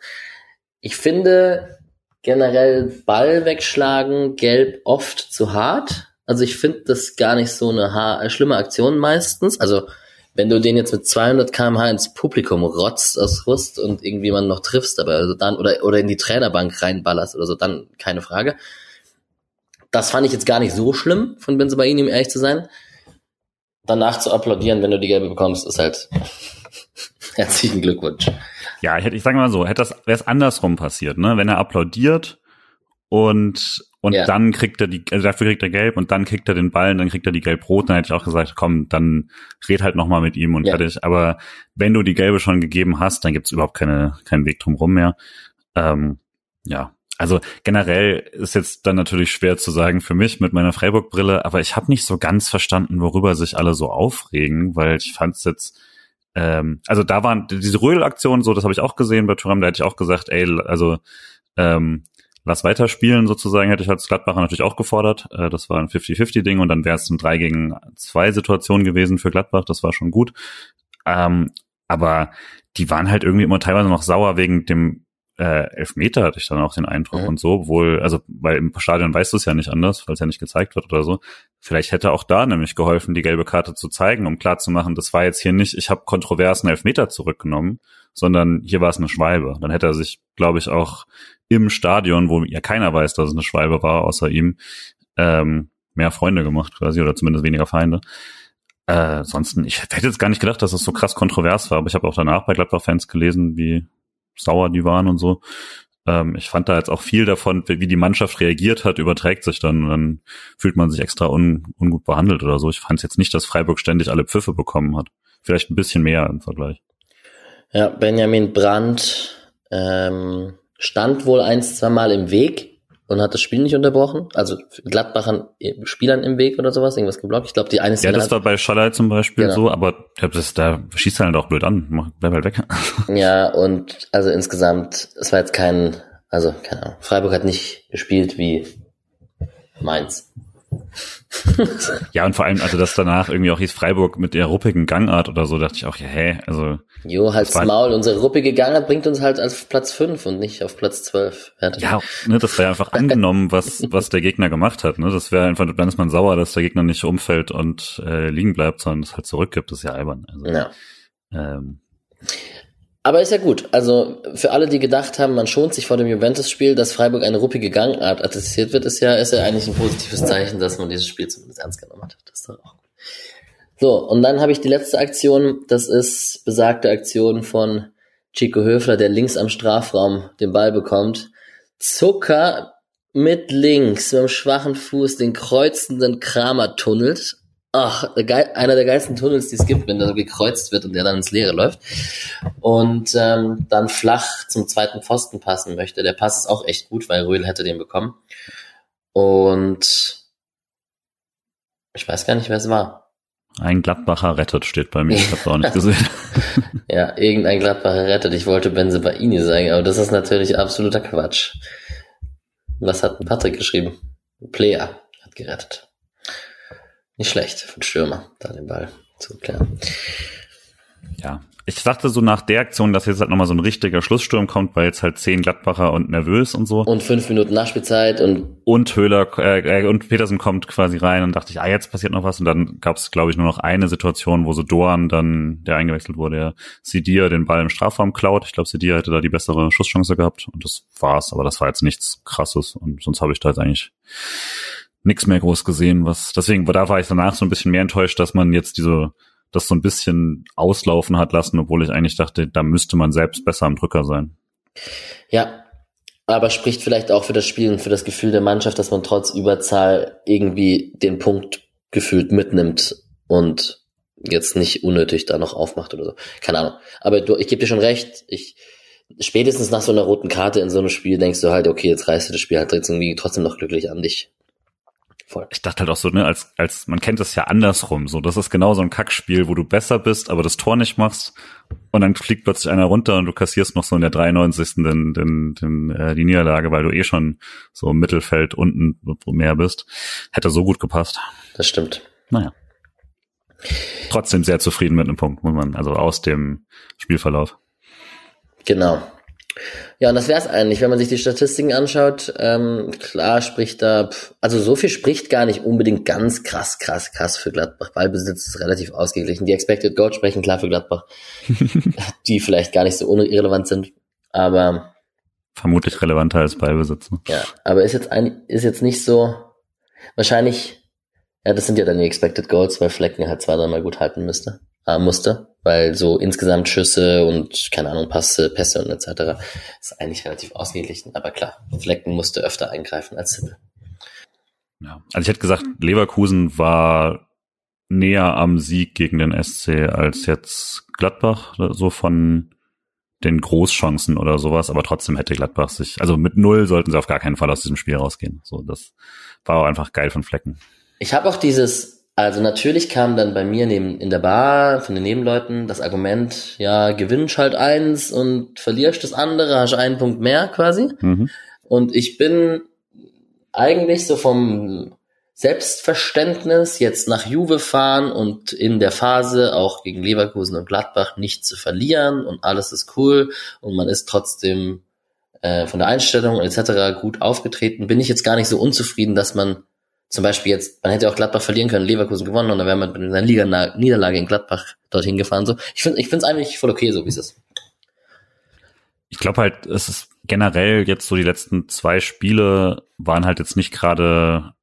Ich finde generell Ball wegschlagen, gelb oft zu hart. Also ich finde das gar nicht so eine ha äh, schlimme Aktion meistens. Also wenn du den jetzt mit 200 km/h ins Publikum rotzt aus Rust und irgendwie man noch triffst, aber also dann oder oder in die Trainerbank reinballerst oder so, dann keine Frage. Das fand ich jetzt gar nicht so schlimm von Benzebaini, um ehrlich zu sein. Danach zu applaudieren, wenn du die gelbe bekommst, ist halt herzlichen Glückwunsch. Ja, ich hätte, ich sage mal so, hätte das wäre es andersrum passiert, ne? Wenn er applaudiert und und ja. dann kriegt er die, also dafür kriegt er gelb und dann kriegt er den Ball und dann kriegt er die gelb-rot. Dann hätte ich auch gesagt, komm, dann red halt nochmal mit ihm und ja. fertig. Aber wenn du die gelbe schon gegeben hast, dann gibt's überhaupt keine, keinen Weg drum rum mehr. Ähm, ja, also generell ist jetzt dann natürlich schwer zu sagen für mich mit meiner Freiburg-Brille, aber ich habe nicht so ganz verstanden, worüber sich alle so aufregen, weil ich fand es jetzt, ähm, also da waren diese Rödel-Aktion so, das habe ich auch gesehen bei Thuram, da hätte ich auch gesagt, ey, also ähm, lass weiterspielen sozusagen, hätte ich als Gladbacher natürlich auch gefordert. Äh, das war ein 50-50-Ding und dann wäre es ein 3 gegen 2 Situation gewesen für Gladbach, das war schon gut. Ähm, aber die waren halt irgendwie immer teilweise noch sauer wegen dem äh, Elfmeter hatte ich dann auch den Eindruck mhm. und so, wohl, also weil im Stadion weißt du es ja nicht anders, weil es ja nicht gezeigt wird oder so. Vielleicht hätte auch da nämlich geholfen, die gelbe Karte zu zeigen, um klarzumachen, das war jetzt hier nicht, ich habe kontroversen Elfmeter zurückgenommen, sondern hier war es eine Schwalbe. Dann hätte er sich, glaube ich, auch im Stadion, wo ja keiner weiß, dass es eine Schwalbe war, außer ihm, ähm, mehr Freunde gemacht quasi oder zumindest weniger Feinde. Äh, ansonsten, ich hätte jetzt gar nicht gedacht, dass es das so krass kontrovers war, aber ich habe auch danach bei Gladbach-Fans gelesen, wie sauer die waren und so. Ähm, ich fand da jetzt auch viel davon, wie die Mannschaft reagiert hat, überträgt sich dann und dann fühlt man sich extra un, ungut behandelt oder so. Ich fand es jetzt nicht, dass Freiburg ständig alle Pfiffe bekommen hat. Vielleicht ein bisschen mehr im Vergleich. Ja, Benjamin Brandt ähm, stand wohl ein, zwei Mal im Weg und hat das Spiel nicht unterbrochen. Also Gladbachern äh, Spielern im Weg oder sowas, irgendwas geblockt. Ich glaube, die eine Ja, das war bei Schallei zum Beispiel genau. so, aber das, da schießt halt auch blöd an. Bleib halt weg. Ja, und also insgesamt, es war jetzt kein, also keine Ahnung, Freiburg hat nicht gespielt wie Mainz ja, und vor allem, also das danach irgendwie auch hieß Freiburg mit der ruppigen Gangart oder so, dachte ich auch, ja, hä, also. Jo, halt's Maul, unsere ruppige Gangart bringt uns halt auf Platz 5 und nicht auf Platz 12. Ja, ne, das wäre einfach angenommen, was, was der Gegner gemacht hat, ne, das wäre einfach, dann ist man sauer, dass der Gegner nicht umfällt und äh, liegen bleibt, sondern es halt zurückgibt, das ist ja albern. Also, ja. Ähm, aber ist ja gut. Also für alle, die gedacht haben, man schont sich vor dem Juventus-Spiel, dass Freiburg eine ruppige Gangart attestiert wird, ist ja, ist ja eigentlich ein positives Zeichen, dass man dieses Spiel zumindest ernst genommen hat. Das ist doch auch gut. So, und dann habe ich die letzte Aktion. Das ist besagte Aktion von Chico Höfler, der links am Strafraum den Ball bekommt. Zucker mit links, mit dem schwachen Fuß, den kreuzenden Kramer tunnelt ach, einer der geilsten Tunnels, die es gibt, wenn der so gekreuzt wird und der dann ins Leere läuft. Und ähm, dann flach zum zweiten Pfosten passen möchte. Der Pass ist auch echt gut, weil Röhl hätte den bekommen. Und ich weiß gar nicht, wer es war. Ein Gladbacher rettet steht bei mir. Ich habe auch nicht gesehen. ja, irgendein Gladbacher rettet. Ich wollte Benze Baini sagen, aber das ist natürlich absoluter Quatsch. Was hat Patrick geschrieben? Player hat gerettet. Nicht schlecht für einen Stürmer, da den Ball zu klären. Ja, ich dachte so nach der Aktion, dass jetzt halt nochmal so ein richtiger Schlusssturm kommt, weil jetzt halt zehn Gladbacher und nervös und so. Und fünf Minuten Nachspielzeit und und Höhler äh, und Petersen kommt quasi rein und dachte ich, ah, jetzt passiert noch was. Und dann gab es, glaube ich, nur noch eine Situation, wo so Doan dann, der eingewechselt wurde, der Sidia den Ball im Strafraum klaut. Ich glaube, Sidia hätte da die bessere Schusschance gehabt und das war's. Aber das war jetzt nichts krasses und sonst habe ich da jetzt eigentlich nichts mehr groß gesehen, was deswegen da war ich danach so ein bisschen mehr enttäuscht, dass man jetzt diese das so ein bisschen auslaufen hat lassen, obwohl ich eigentlich dachte, da müsste man selbst besser am Drücker sein. Ja, aber spricht vielleicht auch für das Spiel und für das Gefühl der Mannschaft, dass man trotz Überzahl irgendwie den Punkt gefühlt mitnimmt und jetzt nicht unnötig da noch aufmacht oder so. Keine Ahnung. Aber du, ich gebe dir schon recht, ich spätestens nach so einer roten Karte in so einem Spiel denkst du halt, okay, jetzt reißt du das Spiel halt irgendwie trotzdem noch glücklich an dich. Voll. Ich dachte halt auch so, ne, als, als, man kennt das ja andersrum, so, das ist genau so ein Kackspiel, wo du besser bist, aber das Tor nicht machst und dann fliegt plötzlich einer runter und du kassierst noch so in der 93. Den, den, den, äh, die Niederlage, weil du eh schon so im Mittelfeld unten mehr bist. Hätte so gut gepasst. Das stimmt. Naja. Trotzdem sehr zufrieden mit einem Punkt, muss man, also aus dem Spielverlauf. Genau. Ja, und das wäre es eigentlich, wenn man sich die Statistiken anschaut. Ähm, klar spricht da, also so viel spricht gar nicht unbedingt ganz krass, krass, krass für Gladbach. Ballbesitz ist relativ ausgeglichen. Die Expected Goals sprechen klar für Gladbach, die vielleicht gar nicht so irrelevant sind, aber vermutlich relevanter als Ballbesitz. Ne? Ja, aber ist jetzt ein, ist jetzt nicht so. Wahrscheinlich, ja, das sind ja dann die Expected Goals, weil Flecken halt zwei, dreimal gut halten müsste, äh, musste weil so insgesamt Schüsse und keine Ahnung, Passe, Pässe und etc. ist eigentlich relativ ausgeglichen. Aber klar, Flecken musste öfter eingreifen als Simmel. Ja, also ich hätte gesagt, Leverkusen war näher am Sieg gegen den SC als jetzt Gladbach, so von den Großchancen oder sowas, aber trotzdem hätte Gladbach sich, also mit null sollten sie auf gar keinen Fall aus diesem Spiel rausgehen. So, das war auch einfach geil von Flecken. Ich habe auch dieses also natürlich kam dann bei mir neben, in der Bar von den Nebenleuten das Argument, ja, gewinnst halt eins und verlierst das andere, hast einen Punkt mehr quasi. Mhm. Und ich bin eigentlich so vom Selbstverständnis jetzt nach Juve fahren und in der Phase auch gegen Leverkusen und Gladbach nicht zu verlieren und alles ist cool und man ist trotzdem äh, von der Einstellung etc. gut aufgetreten. Bin ich jetzt gar nicht so unzufrieden, dass man zum Beispiel jetzt, man hätte auch Gladbach verlieren können, Leverkusen gewonnen und dann wäre man mit einer Liga Niederlage in Gladbach dorthin gefahren. So, ich finde, ich finde es eigentlich voll okay, so wie es ist. Ich glaube halt, es ist generell jetzt so die letzten zwei Spiele waren halt jetzt nicht gerade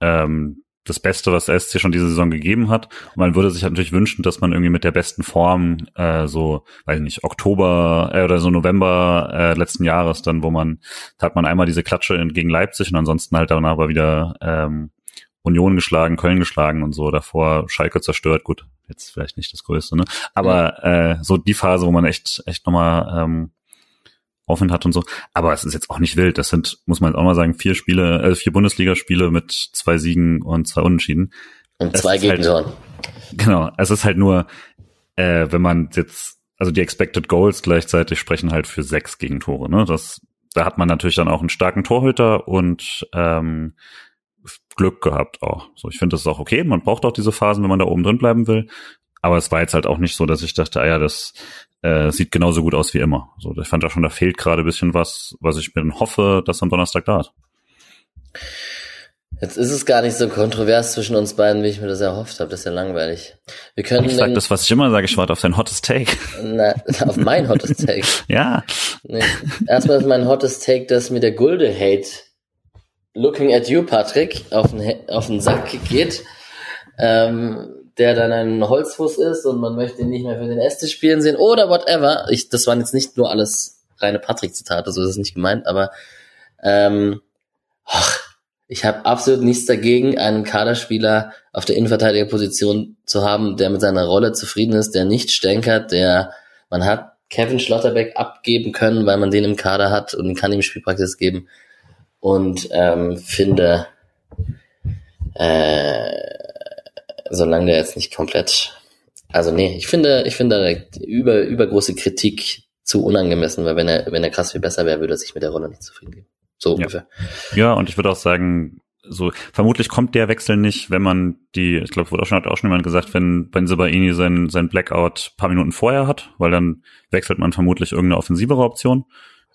ähm, das Beste, was der SC schon diese Saison gegeben hat. Und man würde sich halt natürlich wünschen, dass man irgendwie mit der besten Form äh, so, weiß nicht, Oktober äh, oder so November äh, letzten Jahres dann, wo man, da hat man einmal diese Klatsche gegen Leipzig und ansonsten halt danach aber wieder ähm, Union geschlagen, Köln geschlagen und so, davor Schalke zerstört, gut, jetzt vielleicht nicht das Größte, ne? Aber äh, so die Phase, wo man echt, echt nochmal ähm, Aufwind hat und so. Aber es ist jetzt auch nicht wild. Das sind, muss man jetzt auch mal sagen, vier Spiele, äh, vier Bundesligaspiele mit zwei Siegen und zwei Unentschieden. Und zwei Gegentoren. Halt, genau. Es ist halt nur, äh, wenn man jetzt, also die Expected Goals gleichzeitig sprechen halt für sechs Gegentore. Ne? Das, da hat man natürlich dann auch einen starken Torhüter und ähm, Glück gehabt auch. So, ich finde das ist auch okay. Man braucht auch diese Phasen, wenn man da oben drin bleiben will. Aber es war jetzt halt auch nicht so, dass ich dachte, ah ja, das äh, sieht genauso gut aus wie immer. So, ich fand da schon, da fehlt gerade ein bisschen was, was ich mir dann hoffe, dass am Donnerstag da ist. Jetzt ist es gar nicht so kontrovers zwischen uns beiden, wie ich mir das erhofft habe. Das ist ja langweilig. Wir können. Ich sag das, was ich immer sage, ich warte auf dein hottes Take. Na, auf mein hottes Take. ja. Nee. Erstmal ist mein hottes Take, dass mir der Gulde-Hate Looking at you, Patrick, auf den, auf den Sack geht. Ähm, der dann ein Holzfuß ist und man möchte ihn nicht mehr für den Esstisch spielen sehen oder whatever. Ich, das waren jetzt nicht nur alles reine Patrick-Zitate, so ist es nicht gemeint, aber ähm, och, ich habe absolut nichts dagegen, einen Kaderspieler auf der Innenverteidigerposition zu haben, der mit seiner Rolle zufrieden ist, der nicht stänkert, der man hat Kevin Schlotterbeck abgeben können, weil man den im Kader hat und kann ihm Spielpraxis geben und ähm, finde äh, solange der jetzt nicht komplett. Also nee, ich finde, ich finde über übergroße Kritik zu unangemessen, weil wenn er wenn er krass viel besser wäre, würde er sich mit der Rolle nicht zufrieden geben. So ja. ungefähr. Ja, und ich würde auch sagen, so vermutlich kommt der Wechsel nicht, wenn man die, ich glaube, wurde auch schon hat auch schon jemand gesagt, wenn wenn Sebaini sein sein Blackout paar Minuten vorher hat, weil dann wechselt man vermutlich irgendeine offensivere Option.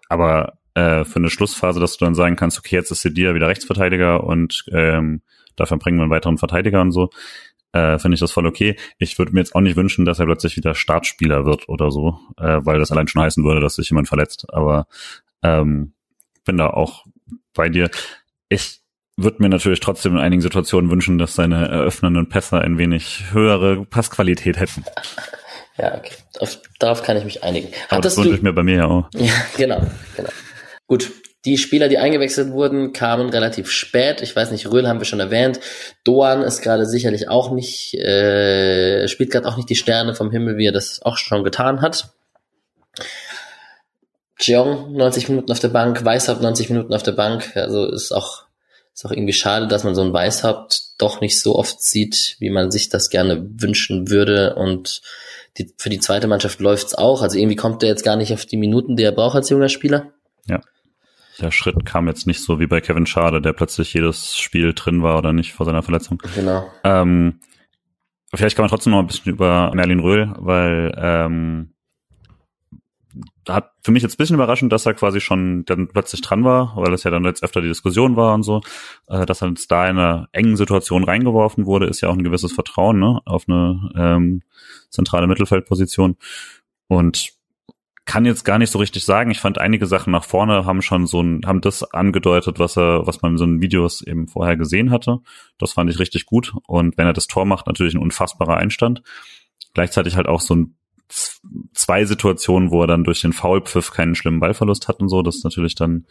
Aber äh, für eine Schlussphase, dass du dann sagen kannst, okay, jetzt ist Sedia wieder Rechtsverteidiger und ähm, dafür bringen wir einen weiteren Verteidiger und so äh, finde ich das voll okay. Ich würde mir jetzt auch nicht wünschen, dass er plötzlich wieder Startspieler wird oder so, äh, weil das allein schon heißen würde, dass sich jemand verletzt. Aber ähm, bin da auch bei dir. Ich würde mir natürlich trotzdem in einigen Situationen wünschen, dass seine eröffnenden Pässe ein wenig höhere Passqualität hätten. Ja, okay. Auf, darauf kann ich mich einigen. Aber das wünsche ich mir bei mir ja auch. Ja, genau, genau. Gut, die Spieler, die eingewechselt wurden, kamen relativ spät. Ich weiß nicht, Röhl haben wir schon erwähnt. Doan ist gerade sicherlich auch nicht, äh, spielt gerade auch nicht die Sterne vom Himmel, wie er das auch schon getan hat. Jeong 90 Minuten auf der Bank, Weißhaupt 90 Minuten auf der Bank. Also ist auch, ist auch irgendwie schade, dass man so ein Weißhaupt doch nicht so oft sieht, wie man sich das gerne wünschen würde. Und die, für die zweite Mannschaft läuft's auch. Also irgendwie kommt er jetzt gar nicht auf die Minuten, die er braucht als junger Spieler. Ja der Schritt kam jetzt nicht so wie bei Kevin Schade, der plötzlich jedes Spiel drin war oder nicht vor seiner Verletzung. Genau. Ähm, vielleicht kann man trotzdem noch ein bisschen über Merlin Röhl, weil ähm, hat für mich jetzt ein bisschen überraschend, dass er quasi schon dann plötzlich dran war, weil es ja dann jetzt öfter die Diskussion war und so, äh, dass er jetzt da in eine engen Situation reingeworfen wurde, ist ja auch ein gewisses Vertrauen ne, auf eine ähm, zentrale Mittelfeldposition. Und kann jetzt gar nicht so richtig sagen. Ich fand einige Sachen nach vorne haben schon so ein, haben das angedeutet, was er, was man in so einen Videos eben vorher gesehen hatte. Das fand ich richtig gut. Und wenn er das Tor macht, natürlich ein unfassbarer Einstand. Gleichzeitig halt auch so ein zwei Situationen, wo er dann durch den Foulpfiff keinen schlimmen Ballverlust hat und so. Das ist natürlich dann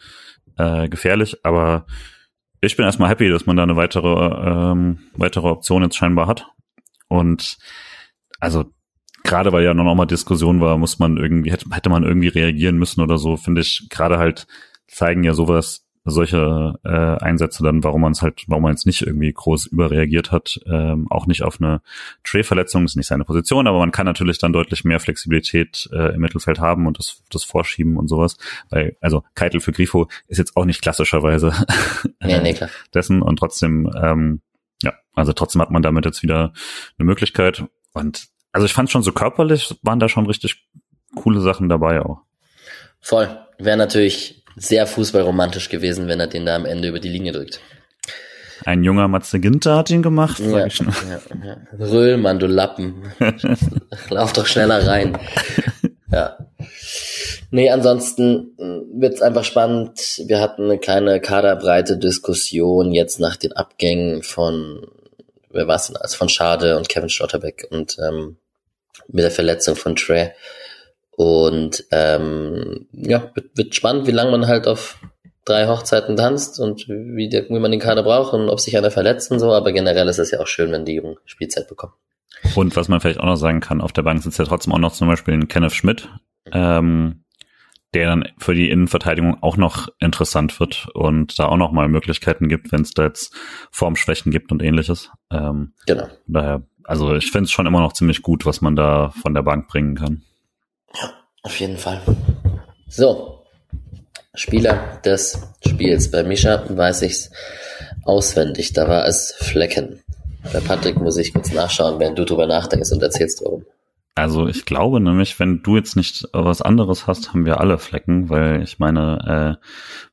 äh, gefährlich. Aber ich bin erstmal happy, dass man da eine weitere, ähm, weitere Option jetzt scheinbar hat. Und also gerade weil ja noch mal Diskussion war, muss man irgendwie, hätte, hätte man irgendwie reagieren müssen oder so, finde ich, gerade halt zeigen ja sowas, solche äh, Einsätze dann, warum man es halt, warum man jetzt nicht irgendwie groß überreagiert hat, ähm, auch nicht auf eine Tray-Verletzung, ist nicht seine Position, aber man kann natürlich dann deutlich mehr Flexibilität äh, im Mittelfeld haben und das, das Vorschieben und sowas. Weil, also Keitel für Grifo ist jetzt auch nicht klassischerweise nee, nee, klar. dessen und trotzdem, ähm, ja, also trotzdem hat man damit jetzt wieder eine Möglichkeit und also ich fand schon so körperlich, waren da schon richtig coole Sachen dabei auch. Voll. Wäre natürlich sehr fußballromantisch gewesen, wenn er den da am Ende über die Linie drückt. Ein junger Matze Ginter hat ihn gemacht, sag Ja, ich nur. ja, ja. Röhlmann, du Lappen. Lauf doch schneller rein. Ja. Nee, ansonsten mh, wird's einfach spannend. Wir hatten eine kleine kaderbreite Diskussion jetzt nach den Abgängen von, wer war's denn, also von Schade und Kevin Schlotterbeck und ähm, mit der Verletzung von Trey. Und ähm, ja, wird, wird spannend, wie lange man halt auf drei Hochzeiten tanzt und wie, der, wie man den Kader braucht und ob sich einer verletzt und so. Aber generell ist es ja auch schön, wenn die Jungen Spielzeit bekommen. Und was man vielleicht auch noch sagen kann, auf der Bank sitzt ja trotzdem auch noch zum Beispiel ein Kenneth Schmidt, ähm, der dann für die Innenverteidigung auch noch interessant wird und da auch noch mal Möglichkeiten gibt, wenn es da jetzt Formschwächen gibt und ähnliches. Ähm, Genau. daher, also ich finde es schon immer noch ziemlich gut, was man da von der Bank bringen kann. Auf jeden Fall. So. Spieler des Spiels. Bei Misha weiß ich's auswendig. Da war es Flecken. Bei Patrick muss ich kurz nachschauen, während du drüber nachdenkst und erzählst, warum. Also ich glaube nämlich, wenn du jetzt nicht was anderes hast, haben wir alle Flecken, weil ich meine, äh,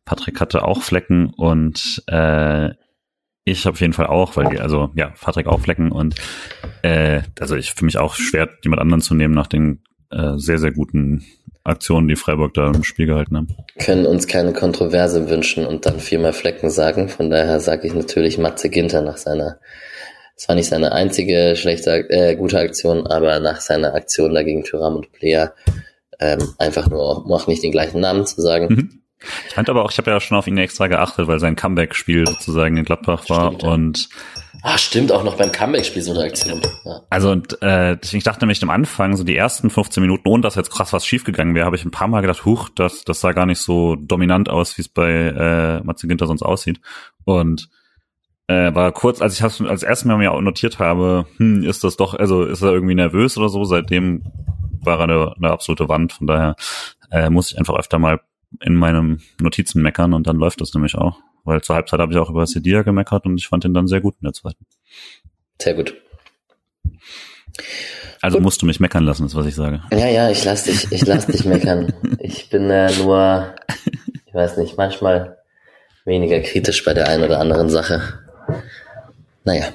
Patrick hatte auch Flecken und äh, ich auf jeden Fall auch, weil die, also ja, Patrick auch Flecken und äh, also ich für mich auch schwer, jemand anderen zu nehmen nach den äh, sehr, sehr guten Aktionen, die Freiburg da im Spiel gehalten haben. Können uns keine Kontroverse wünschen und dann viermal Flecken sagen. Von daher sage ich natürlich Matze Ginter nach seiner, es war nicht seine einzige schlechte, äh, gute Aktion, aber nach seiner Aktion dagegen Thuram und Player, ähm, einfach nur, um auch nicht den gleichen Namen zu sagen. Mhm. Ich fand aber auch, ich habe ja schon auf ihn extra geachtet, weil sein Comeback-Spiel sozusagen in Gladbach war Stimmt, und Ah, stimmt, auch noch beim Comeback-Spiel so eine Aktion. Ja. Also und äh, ich dachte nämlich am Anfang, so die ersten 15 Minuten, ohne dass jetzt krass was schiefgegangen wäre, habe ich ein paar Mal gedacht, huch, das, das sah gar nicht so dominant aus, wie es bei äh, Matze Ginter sonst aussieht. Und äh, war kurz, als ich das als erstes Mal mir auch notiert habe, hm, ist das doch, also ist er irgendwie nervös oder so, seitdem war er eine, eine absolute Wand. Von daher äh, muss ich einfach öfter mal in meinem Notizen meckern und dann läuft das nämlich auch. Weil zur Halbzeit habe ich auch über Sedia gemeckert und ich fand ihn dann sehr gut in der zweiten. Sehr gut. Also Gut. musst du mich meckern lassen, ist was ich sage. Ja, ja, ich lass dich, ich lass dich meckern. Ich bin äh, nur, ich weiß nicht, manchmal weniger kritisch bei der einen oder anderen Sache. Naja.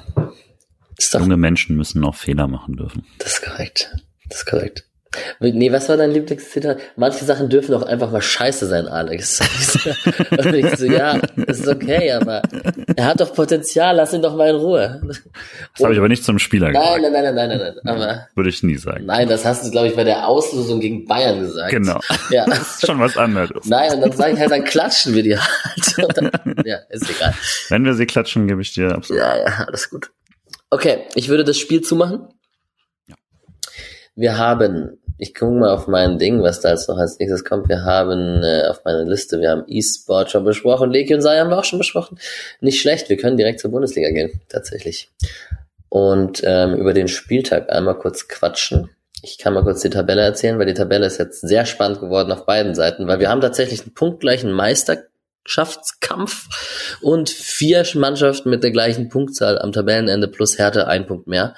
Ist doch, Junge Menschen müssen noch Fehler machen dürfen. das ist korrekt. Das ist korrekt. Nee, was war dein Lieblingszitat? Manche Sachen dürfen auch einfach mal scheiße sein, Alex. Und ich so, ja, das ist okay, aber er hat doch Potenzial, lass ihn doch mal in Ruhe. Das habe ich aber nicht zum Spieler Nein, gesagt. nein, nein, nein, nein, nein, nein. Aber Würde ich nie sagen. nein, das hast du, glaube ich, bei der Auslosung gegen Bayern gesagt. Genau. Ja. Das ist schon was anderes. Nein, und dann sage ich halt, dann klatschen wir die halt. Dann, ja, ist egal. Wenn wir sie klatschen, gebe ich dir absolut. Ja, ja, alles gut. Okay, ich würde das Spiel zumachen. Wir haben, ich gucke mal auf mein Ding, was da jetzt noch als nächstes kommt. Wir haben äh, auf meiner Liste, wir haben E-Sport schon besprochen, Leki und Sai haben wir auch schon besprochen. Nicht schlecht, wir können direkt zur Bundesliga gehen, tatsächlich. Und ähm, über den Spieltag einmal kurz quatschen. Ich kann mal kurz die Tabelle erzählen, weil die Tabelle ist jetzt sehr spannend geworden auf beiden Seiten, weil wir haben tatsächlich einen punktgleichen Meisterschaftskampf und vier Mannschaften mit der gleichen Punktzahl am Tabellenende plus Härte ein Punkt mehr.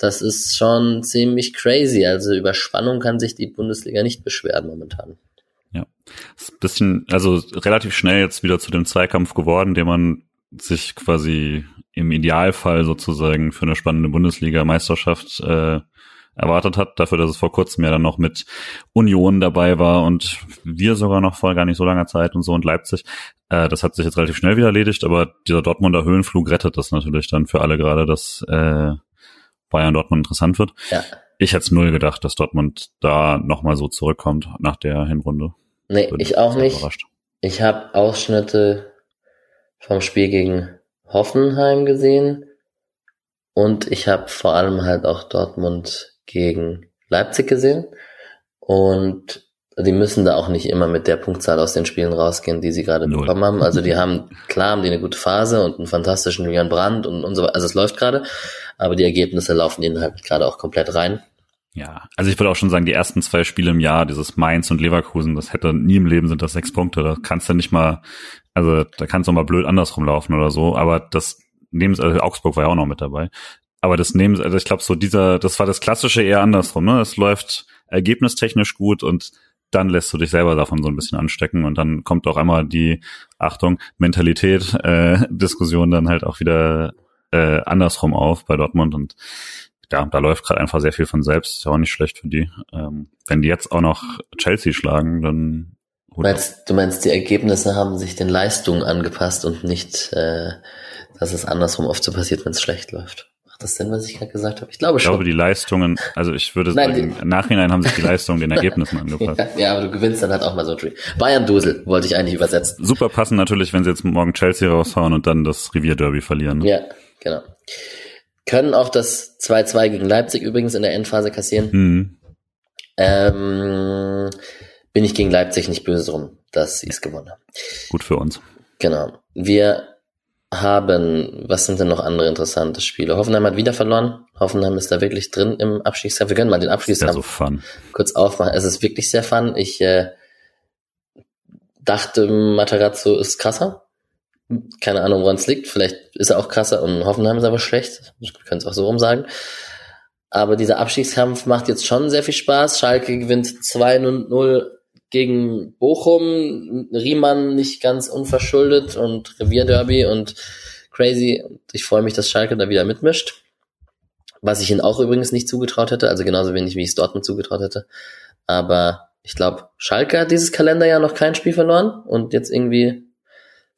Das ist schon ziemlich crazy. Also über Spannung kann sich die Bundesliga nicht beschweren momentan. Ja. Ist ein bisschen, also relativ schnell jetzt wieder zu dem Zweikampf geworden, den man sich quasi im Idealfall sozusagen für eine spannende Bundesliga-Meisterschaft äh, erwartet hat, dafür, dass es vor kurzem ja dann noch mit Union dabei war und wir sogar noch vor gar nicht so langer Zeit und so und Leipzig. Äh, das hat sich jetzt relativ schnell wieder erledigt, aber dieser Dortmunder Höhenflug rettet das natürlich dann für alle gerade, dass äh, Bayern Dortmund interessant wird. Ja. Ich hätte null gedacht, dass Dortmund da nochmal so zurückkommt nach der Hinrunde. Nee, Bin ich auch nicht. Überrascht. Ich habe Ausschnitte vom Spiel gegen Hoffenheim gesehen und ich habe vor allem halt auch Dortmund gegen Leipzig gesehen und die müssen da auch nicht immer mit der Punktzahl aus den Spielen rausgehen, die sie gerade Null. bekommen haben. Also die haben, klar haben die eine gute Phase und einen fantastischen Julian Brandt und, und so weiter. Also es läuft gerade, aber die Ergebnisse laufen ihnen halt gerade auch komplett rein. Ja, also ich würde auch schon sagen, die ersten zwei Spiele im Jahr, dieses Mainz und Leverkusen, das hätte nie im Leben sind das sechs Punkte. Da kannst du nicht mal, also da kannst du mal blöd andersrum laufen oder so. Aber das nehmen sie, also Augsburg war ja auch noch mit dabei. Aber das nehmen also ich glaube so dieser, das war das klassische eher andersrum. Ne, es läuft ergebnistechnisch gut und dann lässt du dich selber davon so ein bisschen anstecken und dann kommt auch einmal die Achtung Mentalität äh, Diskussion dann halt auch wieder äh, andersrum auf bei Dortmund und ja, da läuft gerade einfach sehr viel von selbst, ist ja auch nicht schlecht für die. Ähm, wenn die jetzt auch noch Chelsea schlagen, dann Du meinst, du meinst, die Ergebnisse haben sich den Leistungen angepasst und nicht, äh, dass es andersrum oft so passiert, wenn es schlecht läuft. Macht das Sinn, was ich gerade gesagt habe? Ich glaube schon. Ich glaube, die Leistungen, also ich würde Nein, sagen, im Nachhinein haben sich die Leistungen den Ergebnissen angepasst. ja, ja, aber du gewinnst dann halt auch mal so ein Spiel. Bayern-Dusel wollte ich eigentlich übersetzen. Super passen natürlich, wenn sie jetzt morgen Chelsea raushauen und dann das Revierderby verlieren. Ne? Ja, genau. Können auch das 2-2 gegen Leipzig übrigens in der Endphase kassieren. Mhm. Ähm, bin ich gegen Leipzig nicht böse drum, dass sie es gewonnen haben. Gut für uns. Genau. Wir haben, was sind denn noch andere interessante Spiele? Hoffenheim hat wieder verloren. Hoffenheim ist da wirklich drin im Abstiegskampf. Wir können mal den Abstiegskampf so fun. kurz aufmachen. Es ist wirklich sehr fun. Ich äh, dachte, Matarazzo ist krasser. Keine Ahnung, woran es liegt. Vielleicht ist er auch krasser und Hoffenheim ist aber schlecht. Wir können es auch so rum sagen. Aber dieser Abstiegskampf macht jetzt schon sehr viel Spaß. Schalke gewinnt 2-0 gegen Bochum, Riemann nicht ganz unverschuldet und Revierderby und crazy. Ich freue mich, dass Schalke da wieder mitmischt. Was ich ihnen auch übrigens nicht zugetraut hätte, also genauso wenig, wie ich es Dortmund zugetraut hätte. Aber ich glaube, Schalke hat dieses Kalenderjahr noch kein Spiel verloren und jetzt irgendwie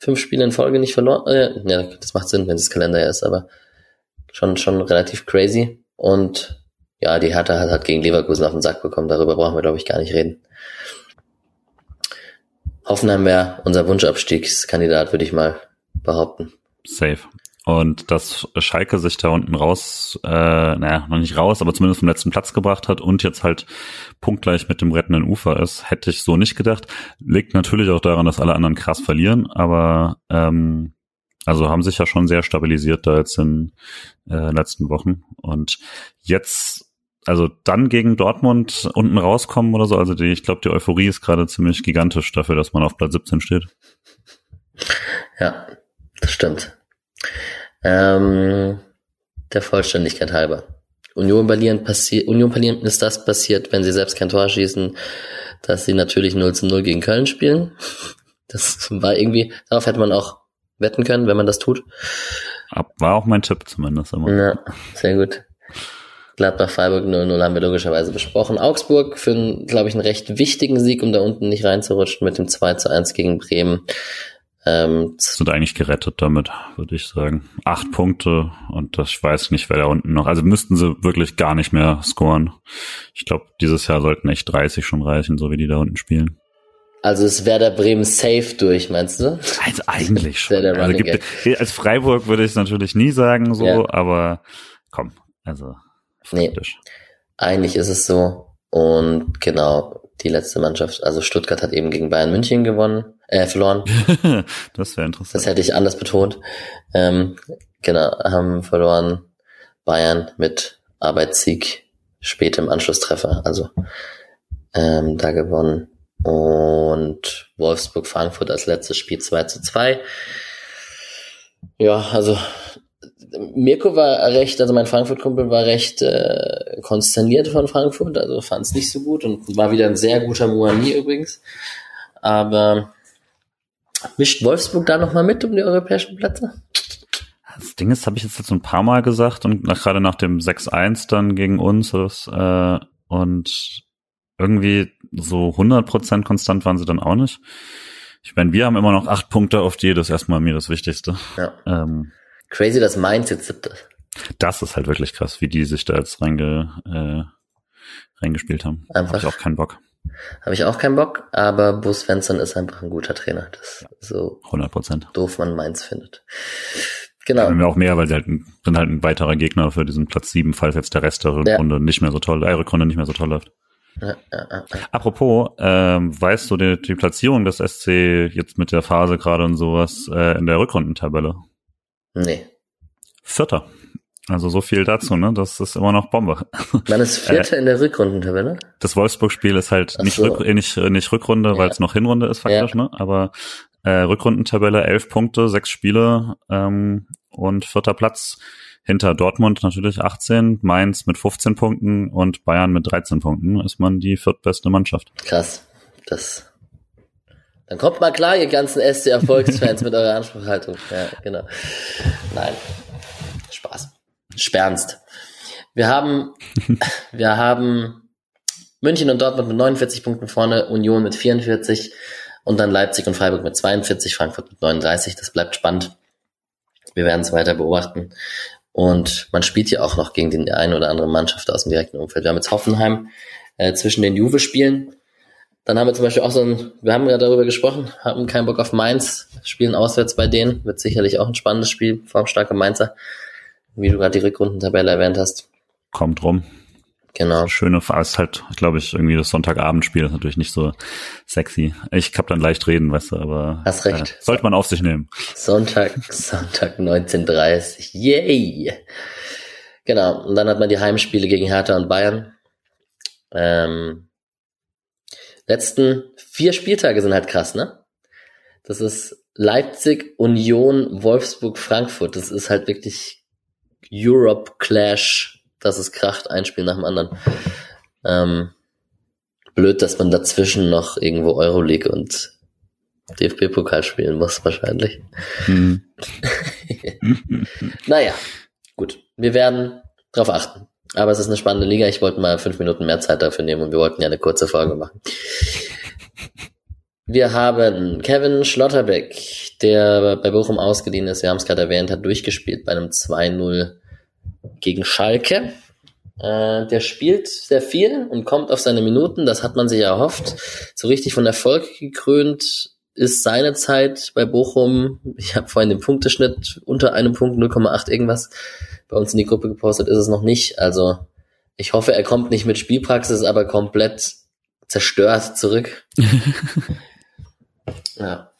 fünf Spiele in Folge nicht verloren. Äh, ja, das macht Sinn, wenn es Kalenderjahr ist, aber schon, schon relativ crazy. Und ja, die Hertha hat, hat gegen Leverkusen auf den Sack bekommen. Darüber brauchen wir, glaube ich, gar nicht reden. Hoffenheim wäre unser Wunschabstiegskandidat, würde ich mal behaupten. Safe. Und dass Schalke sich da unten raus, äh, naja, noch nicht raus, aber zumindest vom letzten Platz gebracht hat und jetzt halt punktgleich mit dem rettenden Ufer ist, hätte ich so nicht gedacht. Liegt natürlich auch daran, dass alle anderen krass verlieren, aber ähm, also haben sich ja schon sehr stabilisiert da jetzt in äh, letzten Wochen. Und jetzt also dann gegen Dortmund unten rauskommen oder so. Also die, ich glaube, die Euphorie ist gerade ziemlich gigantisch dafür, dass man auf Platz 17 steht. Ja, das stimmt. Ähm, der Vollständigkeit halber. Union Berlin passiert, Union Berlin ist das passiert, wenn sie selbst kein Tor schießen, dass sie natürlich 0 zu 0 gegen Köln spielen. Das war irgendwie, darauf hätte man auch wetten können, wenn man das tut. War auch mein Tipp zumindest immer. Ja, sehr gut. Gladbach-Freiburg 0-0 haben wir logischerweise besprochen. Augsburg für, einen, glaube ich, einen recht wichtigen Sieg, um da unten nicht reinzurutschen mit dem 2 zu 1 gegen Bremen. Ähm, sind eigentlich gerettet damit, würde ich sagen. Acht Punkte und das, ich weiß nicht, wer da unten noch. Also müssten sie wirklich gar nicht mehr scoren. Ich glaube, dieses Jahr sollten echt 30 schon reichen, so wie die da unten spielen. Also ist Werder Bremen safe durch, meinst du? Also eigentlich schon. Also gibt, als Freiburg würde ich es natürlich nie sagen so, ja. aber komm, also Nee, eigentlich ist es so. Und genau, die letzte Mannschaft, also Stuttgart hat eben gegen Bayern München gewonnen, äh, verloren. das wäre interessant. Das hätte ich anders betont. Ähm, genau, haben verloren Bayern mit Arbeitssieg spät im Anschlusstreffer, also ähm, da gewonnen. Und Wolfsburg-Frankfurt als letztes Spiel 2 zu 2. Ja, also Mirko war recht, also mein Frankfurt-Kumpel war recht äh, konsterniert von Frankfurt, also fand es nicht so gut und war wieder ein sehr guter Moani übrigens. Aber mischt Wolfsburg da nochmal mit um die europäischen Plätze? Das Ding ist, habe ich jetzt, jetzt ein paar Mal gesagt und nach, gerade nach dem 6-1 dann gegen uns das, äh, und irgendwie so 100% konstant waren sie dann auch nicht. Ich meine, wir haben immer noch acht Punkte auf die, das ist erstmal mir das Wichtigste. Ja. Ähm, Crazy, dass Mainz jetzt siebte. Das ist halt wirklich krass, wie die sich da jetzt reinge, äh, reingespielt haben. Einfach. Habe ich auch keinen Bock. Habe ich auch keinen Bock, aber Bus Svensson ist einfach ein guter Trainer. Das ja, so 100 Prozent. Doof man Mainz findet. Genau. Ja, auch mehr, weil sie halt ein, sind halt ein weiterer Gegner für diesen Platz 7, falls jetzt der Rest der Rückrunde ja. nicht mehr so toll, äh, Rückrunde nicht mehr so toll läuft. Ja. Apropos, ähm, weißt du die, die Platzierung des SC jetzt mit der Phase gerade und sowas äh, in der Rückrundentabelle? Nee. Vierter. Also so viel dazu, ne? Das ist immer noch Bombe. Man ist Vierter äh, in der Rückrundentabelle. Das Wolfsburg-Spiel ist halt nicht, so. Rück, äh, nicht, äh, nicht Rückrunde, ja. weil es noch Hinrunde ist faktisch, ja. ne? Aber äh, Rückrundentabelle, elf Punkte, sechs Spiele ähm, und vierter Platz hinter Dortmund natürlich 18, Mainz mit 15 Punkten und Bayern mit 13 Punkten ist man die viertbeste Mannschaft. Krass. Das. Dann kommt mal klar, ihr ganzen SC-Erfolgsfans mit eurer Anspruchhaltung. Ja, genau. Nein. Spaß. Spernst. Wir haben, wir haben München und Dortmund mit 49 Punkten vorne, Union mit 44 und dann Leipzig und Freiburg mit 42, Frankfurt mit 39. Das bleibt spannend. Wir werden es weiter beobachten. Und man spielt ja auch noch gegen die eine oder andere Mannschaft aus dem direkten Umfeld. Wir haben jetzt Hoffenheim äh, zwischen den Juve-Spielen. Dann haben wir zum Beispiel auch so ein, wir haben ja darüber gesprochen, haben keinen Bock auf Mainz, spielen auswärts bei denen. Wird sicherlich auch ein spannendes Spiel, formstarke Mainzer, wie du gerade die Rückrundentabelle erwähnt hast. Kommt rum. Genau. Schöne ist halt, glaube ich, irgendwie das Sonntagabendspiel ist natürlich nicht so sexy. Ich hab dann leicht reden, weißt du, aber Hast recht. Äh, sollte man auf sich nehmen. Sonntag, Sonntag 19.30 Yay! Genau. Und dann hat man die Heimspiele gegen Hertha und Bayern. Ähm, letzten vier Spieltage sind halt krass, ne? Das ist Leipzig, Union, Wolfsburg, Frankfurt. Das ist halt wirklich Europe Clash dass es kracht, ein Spiel nach dem anderen. Ähm, blöd, dass man dazwischen noch irgendwo Euroleague und DFB-Pokal spielen muss, wahrscheinlich. Mhm. naja, gut. Wir werden drauf achten. Aber es ist eine spannende Liga. Ich wollte mal fünf Minuten mehr Zeit dafür nehmen und wir wollten ja eine kurze Folge machen. Wir haben Kevin Schlotterbeck, der bei Bochum ausgeliehen ist. Wir haben es gerade erwähnt, hat durchgespielt bei einem 2-0 gegen Schalke. Äh, der spielt sehr viel und kommt auf seine Minuten, das hat man sich erhofft. So richtig von Erfolg gekrönt ist seine Zeit bei Bochum. Ich habe vorhin den Punkteschnitt unter einem Punkt 0,8 irgendwas bei uns in die Gruppe gepostet, ist es noch nicht. Also ich hoffe, er kommt nicht mit Spielpraxis, aber komplett zerstört zurück. ja.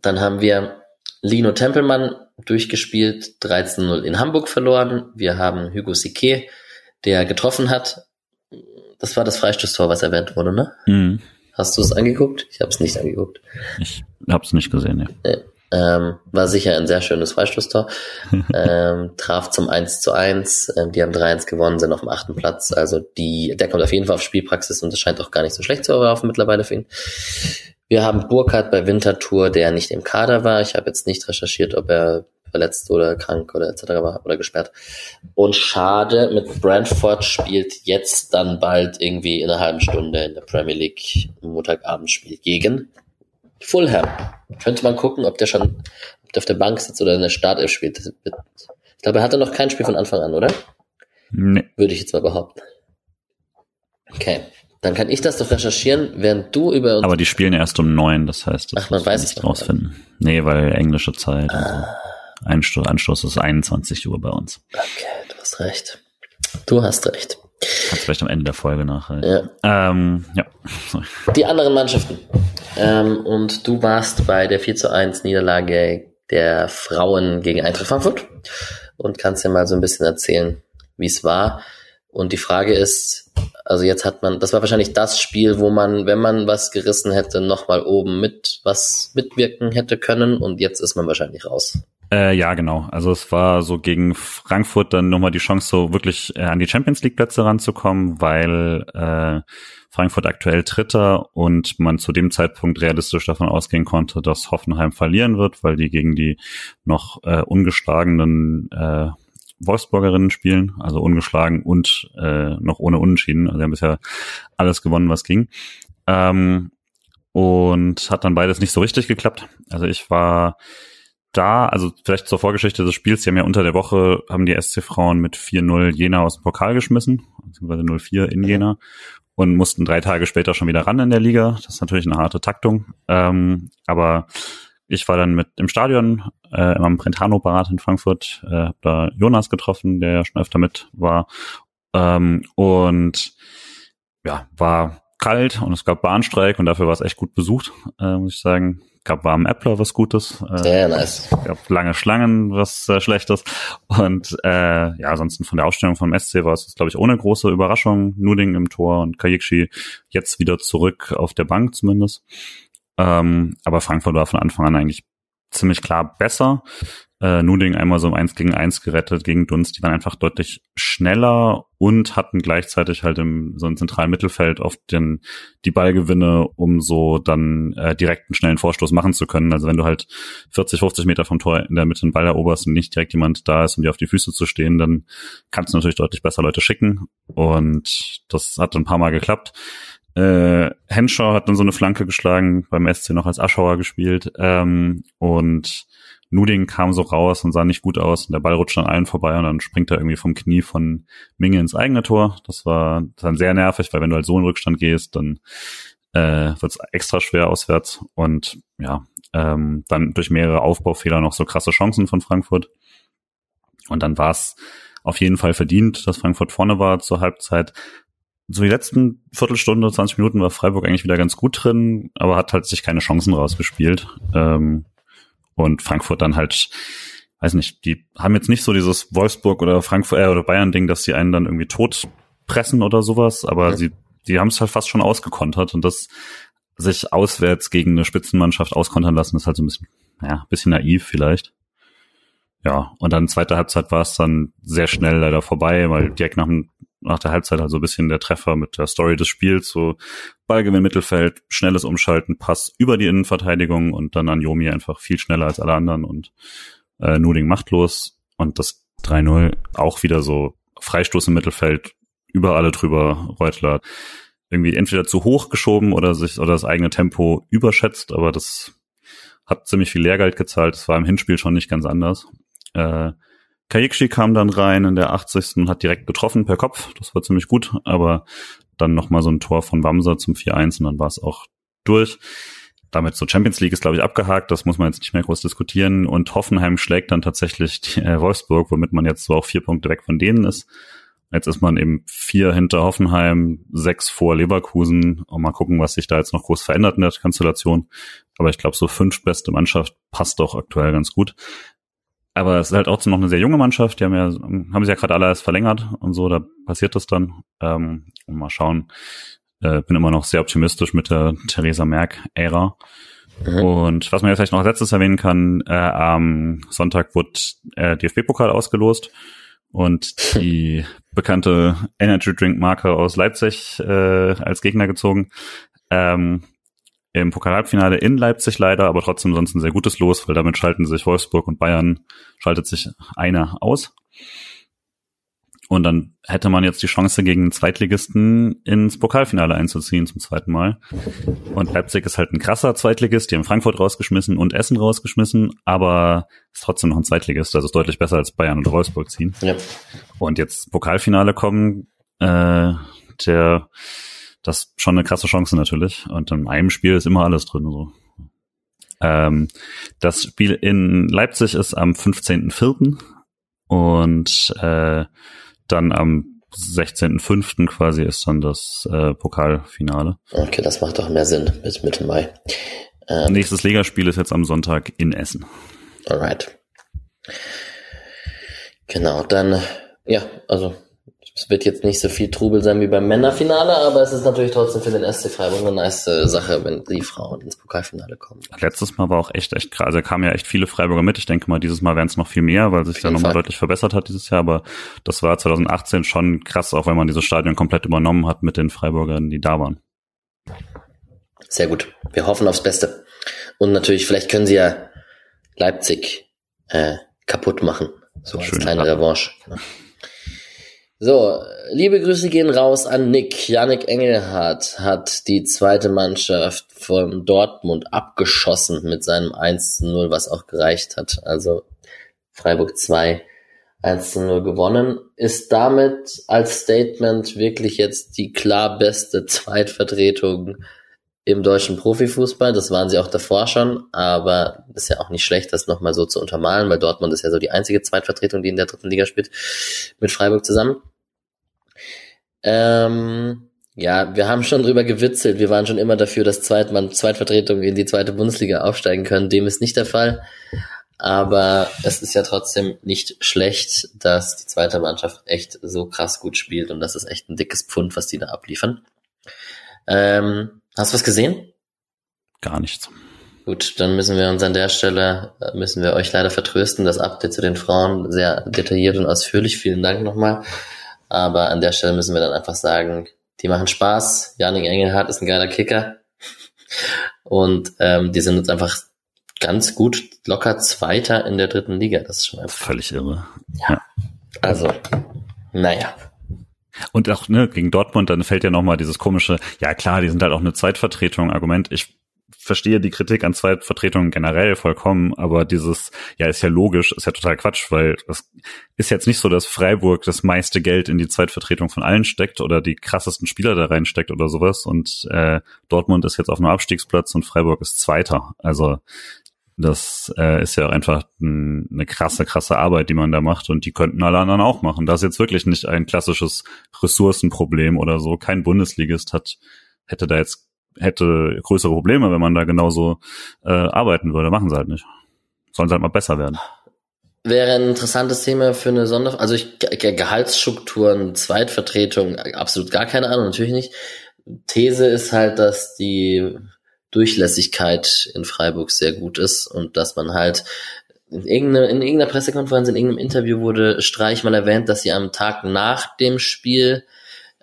Dann haben wir Lino Tempelmann durchgespielt, 13-0 in Hamburg verloren. Wir haben Hugo Sique, der getroffen hat. Das war das Freistoßtor, was erwähnt wurde, ne? Mhm. Hast du es angeguckt? Ich habe es nicht angeguckt. Ich habe es nicht gesehen, ja. Nee. Ähm, war sicher ein sehr schönes Freistoßtor. ähm, traf zum 1 zu 1. Ähm, die haben 3-1 gewonnen, sind auf dem achten Platz. Also die, der kommt auf jeden Fall auf Spielpraxis und das scheint auch gar nicht so schlecht zu laufen mittlerweile für ihn. Wir haben Burkhardt bei Winterthur, der nicht im Kader war. Ich habe jetzt nicht recherchiert, ob er verletzt oder krank oder etc. war oder gesperrt. Und schade, mit Brentford spielt jetzt dann bald irgendwie in einer halben Stunde in der Premier League Montagabendspiel gegen Fulham. Könnte man gucken, ob der schon ob der auf der Bank sitzt oder in der Startelf spielt. Ich glaube, er hatte noch kein Spiel von Anfang an, oder? Nee. Würde ich jetzt mal behaupten. Okay. Dann kann ich das doch recherchieren, während du über uns. Aber die spielen erst um neun, das heißt, das Ach, man weiß es nicht rausfinden. Nee, weil englische Zeit. Ah. So. Einstoß, Anstoß ist 21 Uhr bei uns. Okay, du hast recht. Du hast recht. Kannst vielleicht am Ende der Folge nachhalten. Ja. Ähm, ja. Sorry. Die anderen Mannschaften. Ähm, und du warst bei der 4 zu 1 Niederlage der Frauen gegen Eintracht Frankfurt und kannst ja mal so ein bisschen erzählen, wie es war. Und die Frage ist, also jetzt hat man, das war wahrscheinlich das Spiel, wo man, wenn man was gerissen hätte, nochmal oben mit was mitwirken hätte können und jetzt ist man wahrscheinlich raus. Äh, ja, genau. Also es war so gegen Frankfurt dann nochmal die Chance, so wirklich äh, an die Champions League Plätze ranzukommen, weil äh, Frankfurt aktuell Dritter und man zu dem Zeitpunkt realistisch davon ausgehen konnte, dass Hoffenheim verlieren wird, weil die gegen die noch äh, ungeschlagenen äh, Wolfsburgerinnen spielen, also ungeschlagen und äh, noch ohne Unentschieden. Also haben bisher alles gewonnen, was ging. Ähm, und hat dann beides nicht so richtig geklappt. Also ich war da, also vielleicht zur Vorgeschichte des Spiels, die haben ja unter der Woche, haben die SC-Frauen mit 4-0 Jena aus dem Pokal geschmissen, beziehungsweise 0-4 in Jena und mussten drei Tage später schon wieder ran in der Liga. Das ist natürlich eine harte Taktung. Ähm, aber ich war dann mit im Stadion äh, im Brentano-Parat in Frankfurt, äh, hab da Jonas getroffen, der ja schon öfter mit war. Ähm, und ja, war kalt und es gab Bahnstreik und dafür war es echt gut besucht, äh, muss ich sagen. Gab warmen Äppler, was Gutes. Äh, Sehr nice. Gab lange Schlangen, was äh, Schlechtes. Und äh, ja, ansonsten von der Ausstellung vom SC war es, glaube ich, ohne große Überraschung. Nuding im Tor und Kajikshi jetzt wieder zurück auf der Bank zumindest. Ähm, aber Frankfurt war von Anfang an eigentlich ziemlich klar besser äh, Nuding einmal so im 1 gegen 1 gerettet gegen Dunst. Die waren einfach deutlich schneller und hatten gleichzeitig halt im so im zentralen Mittelfeld oft den, die Ballgewinne, um so dann äh, direkt einen schnellen Vorstoß machen zu können. Also wenn du halt 40, 50 Meter vom Tor in der Mitte einen Ball eroberst und nicht direkt jemand da ist, um dir auf die Füße zu stehen, dann kannst du natürlich deutlich besser Leute schicken. Und das hat ein paar Mal geklappt. Äh, Henshaw hat dann so eine Flanke geschlagen, beim SC noch als Aschauer gespielt. Ähm, und Nuding kam so raus und sah nicht gut aus und der Ball rutscht an allen vorbei und dann springt er irgendwie vom Knie von Minge ins eigene Tor. Das war dann sehr nervig, weil wenn du halt so in Rückstand gehst, dann äh, wird es extra schwer auswärts und ja, ähm, dann durch mehrere Aufbaufehler noch so krasse Chancen von Frankfurt. Und dann war es auf jeden Fall verdient, dass Frankfurt vorne war zur Halbzeit. So die letzten Viertelstunde, 20 Minuten war Freiburg eigentlich wieder ganz gut drin, aber hat halt sich keine Chancen rausgespielt. Ähm, und Frankfurt dann halt, weiß nicht, die haben jetzt nicht so dieses Wolfsburg oder Frankfurt äh, oder Bayern Ding, dass sie einen dann irgendwie tot pressen oder sowas, aber ja. sie die haben es halt fast schon ausgekontert und das sich auswärts gegen eine Spitzenmannschaft auskontern lassen, ist halt so ein bisschen, ja, bisschen naiv vielleicht. Ja, und dann zweite Halbzeit war es dann sehr schnell leider vorbei, weil direkt nach, nach der Halbzeit halt so ein bisschen der Treffer mit der Story des Spiels, so Ballgewinn Mittelfeld, schnelles Umschalten, Pass über die Innenverteidigung und dann an Jomi einfach viel schneller als alle anderen und äh, Nuding machtlos und das 3-0 auch wieder so Freistoß im Mittelfeld, über alle drüber, Reutler irgendwie entweder zu hoch geschoben oder sich oder das eigene Tempo überschätzt, aber das hat ziemlich viel Lehrgeld gezahlt. Das war im Hinspiel schon nicht ganz anders. Äh, Kayikshi kam dann rein in der 80. und hat direkt getroffen per Kopf. Das war ziemlich gut, aber dann nochmal so ein Tor von Wamser zum 4-1 und dann war es auch durch. Damit so Champions League ist, glaube ich, abgehakt. Das muss man jetzt nicht mehr groß diskutieren. Und Hoffenheim schlägt dann tatsächlich die, äh, Wolfsburg, womit man jetzt so auch vier Punkte weg von denen ist. Jetzt ist man eben vier hinter Hoffenheim, sechs vor Leverkusen. Und mal gucken, was sich da jetzt noch groß verändert in der Konstellation. Aber ich glaube, so fünf beste Mannschaft passt doch aktuell ganz gut. Aber es ist halt auch noch eine sehr junge Mannschaft. Die haben ja, haben sie ja gerade alle erst verlängert und so, da passiert das dann. Ähm, und mal schauen. Äh, bin immer noch sehr optimistisch mit der Theresa Merck-Ära. Mhm. Und was man ja vielleicht noch als letztes erwähnen kann, äh, am Sonntag wurde äh, DFB-Pokal ausgelost und die bekannte Energy Drink Marke aus Leipzig äh, als Gegner gezogen. Ähm, im Pokalhalbfinale in Leipzig leider, aber trotzdem sonst ein sehr gutes Los, weil damit schalten sich Wolfsburg und Bayern, schaltet sich einer aus. Und dann hätte man jetzt die Chance, gegen den Zweitligisten ins Pokalfinale einzuziehen zum zweiten Mal. Und Leipzig ist halt ein krasser Zweitligist, die haben Frankfurt rausgeschmissen und Essen rausgeschmissen, aber ist trotzdem noch ein Zweitligist, also ist deutlich besser als Bayern und Wolfsburg ziehen. Ja. Und jetzt Pokalfinale kommen, äh, der das ist schon eine krasse Chance natürlich. Und in einem Spiel ist immer alles drin. So. Ähm, das Spiel in Leipzig ist am 15.04. und äh, dann am 16.05. quasi ist dann das äh, Pokalfinale. Okay, das macht doch mehr Sinn bis Mitte Mai. Ähm, Nächstes Ligaspiel ist jetzt am Sonntag in Essen. Alright. Genau, dann, ja, also es wird jetzt nicht so viel Trubel sein wie beim Männerfinale, aber es ist natürlich trotzdem für den SC Freiburg eine nice äh, Sache, wenn die Frauen ins Pokalfinale kommen. Letztes Mal war auch echt, echt krass. Also kamen ja echt viele Freiburger mit. Ich denke mal, dieses Mal werden es noch viel mehr, weil sich da nochmal deutlich verbessert hat dieses Jahr. Aber das war 2018 schon krass, auch wenn man dieses Stadion komplett übernommen hat mit den Freiburgern, die da waren. Sehr gut. Wir hoffen aufs Beste. Und natürlich, vielleicht können sie ja Leipzig äh, kaputt machen. So als kleine Revanche. So, liebe Grüße gehen raus an Nick. Yannick Engelhardt hat die zweite Mannschaft von Dortmund abgeschossen mit seinem 1 zu 0, was auch gereicht hat. Also Freiburg 2, 1 zu 0 gewonnen. Ist damit als Statement wirklich jetzt die klar beste Zweitvertretung im deutschen Profifußball. Das waren sie auch davor schon, aber ist ja auch nicht schlecht, das nochmal so zu untermalen, weil Dortmund ist ja so die einzige Zweitvertretung, die in der dritten Liga spielt, mit Freiburg zusammen. Ähm, ja, wir haben schon drüber gewitzelt. Wir waren schon immer dafür, dass Zweitmann, Zweitvertretungen in die zweite Bundesliga aufsteigen können. Dem ist nicht der Fall. Aber es ist ja trotzdem nicht schlecht, dass die zweite Mannschaft echt so krass gut spielt und das ist echt ein dickes Pfund, was die da abliefern. Ähm, Hast du was gesehen? Gar nichts. Gut, dann müssen wir uns an der Stelle, äh, müssen wir euch leider vertrösten. Das Update zu den Frauen sehr detailliert und ausführlich. Vielen Dank nochmal. Aber an der Stelle müssen wir dann einfach sagen, die machen Spaß. Janik Engelhardt ist ein geiler Kicker. Und ähm, die sind jetzt einfach ganz gut locker Zweiter in der dritten Liga. Das ist schon einfach völlig irre. Ja. Also, naja. Und auch ne, gegen Dortmund, dann fällt ja nochmal dieses komische, ja klar, die sind halt auch eine Zweitvertretung, Argument. Ich verstehe die Kritik an Zweitvertretungen generell vollkommen, aber dieses, ja, ist ja logisch, ist ja total Quatsch, weil es ist jetzt nicht so, dass Freiburg das meiste Geld in die Zweitvertretung von allen steckt oder die krassesten Spieler da reinsteckt oder sowas und äh, Dortmund ist jetzt auf einem Abstiegsplatz und Freiburg ist Zweiter. Also das äh, ist ja einfach ein, eine krasse, krasse Arbeit, die man da macht und die könnten alle anderen auch machen. Das ist jetzt wirklich nicht ein klassisches Ressourcenproblem oder so. Kein Bundesligist hat, hätte da jetzt hätte größere Probleme, wenn man da genauso äh, arbeiten würde. Machen sie halt nicht. Sollen sie halt mal besser werden. Wäre ein interessantes Thema für eine Sonder... Also ich, Gehaltsstrukturen, Zweitvertretung, absolut gar keine Ahnung, natürlich nicht. These ist halt, dass die Durchlässigkeit in Freiburg sehr gut ist und dass man halt in irgendeiner, in irgendeiner Pressekonferenz, in irgendeinem Interview wurde Streich mal erwähnt, dass sie am Tag nach dem Spiel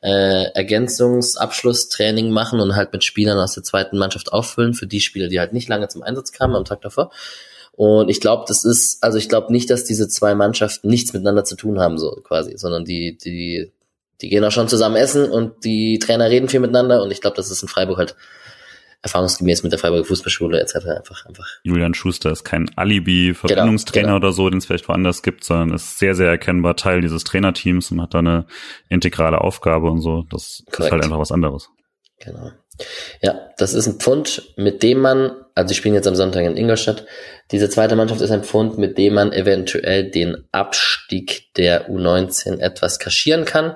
äh, Ergänzungsabschlusstraining machen und halt mit Spielern aus der zweiten Mannschaft auffüllen für die Spieler, die halt nicht lange zum Einsatz kamen am Tag davor. Und ich glaube, das ist, also ich glaube nicht, dass diese zwei Mannschaften nichts miteinander zu tun haben, so quasi, sondern die, die, die gehen auch schon zusammen essen und die Trainer reden viel miteinander und ich glaube, das ist in Freiburg halt erfahrungsgemäß mit der Freiburger Fußballschule etc. einfach einfach. Julian Schuster ist kein Alibi-Verbindungstrainer genau, genau. oder so, den es vielleicht woanders gibt, sondern ist sehr, sehr erkennbar Teil dieses Trainerteams und hat da eine integrale Aufgabe und so. Das Korrekt. ist halt einfach was anderes. Genau. Ja, das ist ein Pfund, mit dem man, also ich spiele jetzt am Sonntag in Ingolstadt, diese zweite Mannschaft ist ein Pfund, mit dem man eventuell den Abstieg der U19 etwas kaschieren kann.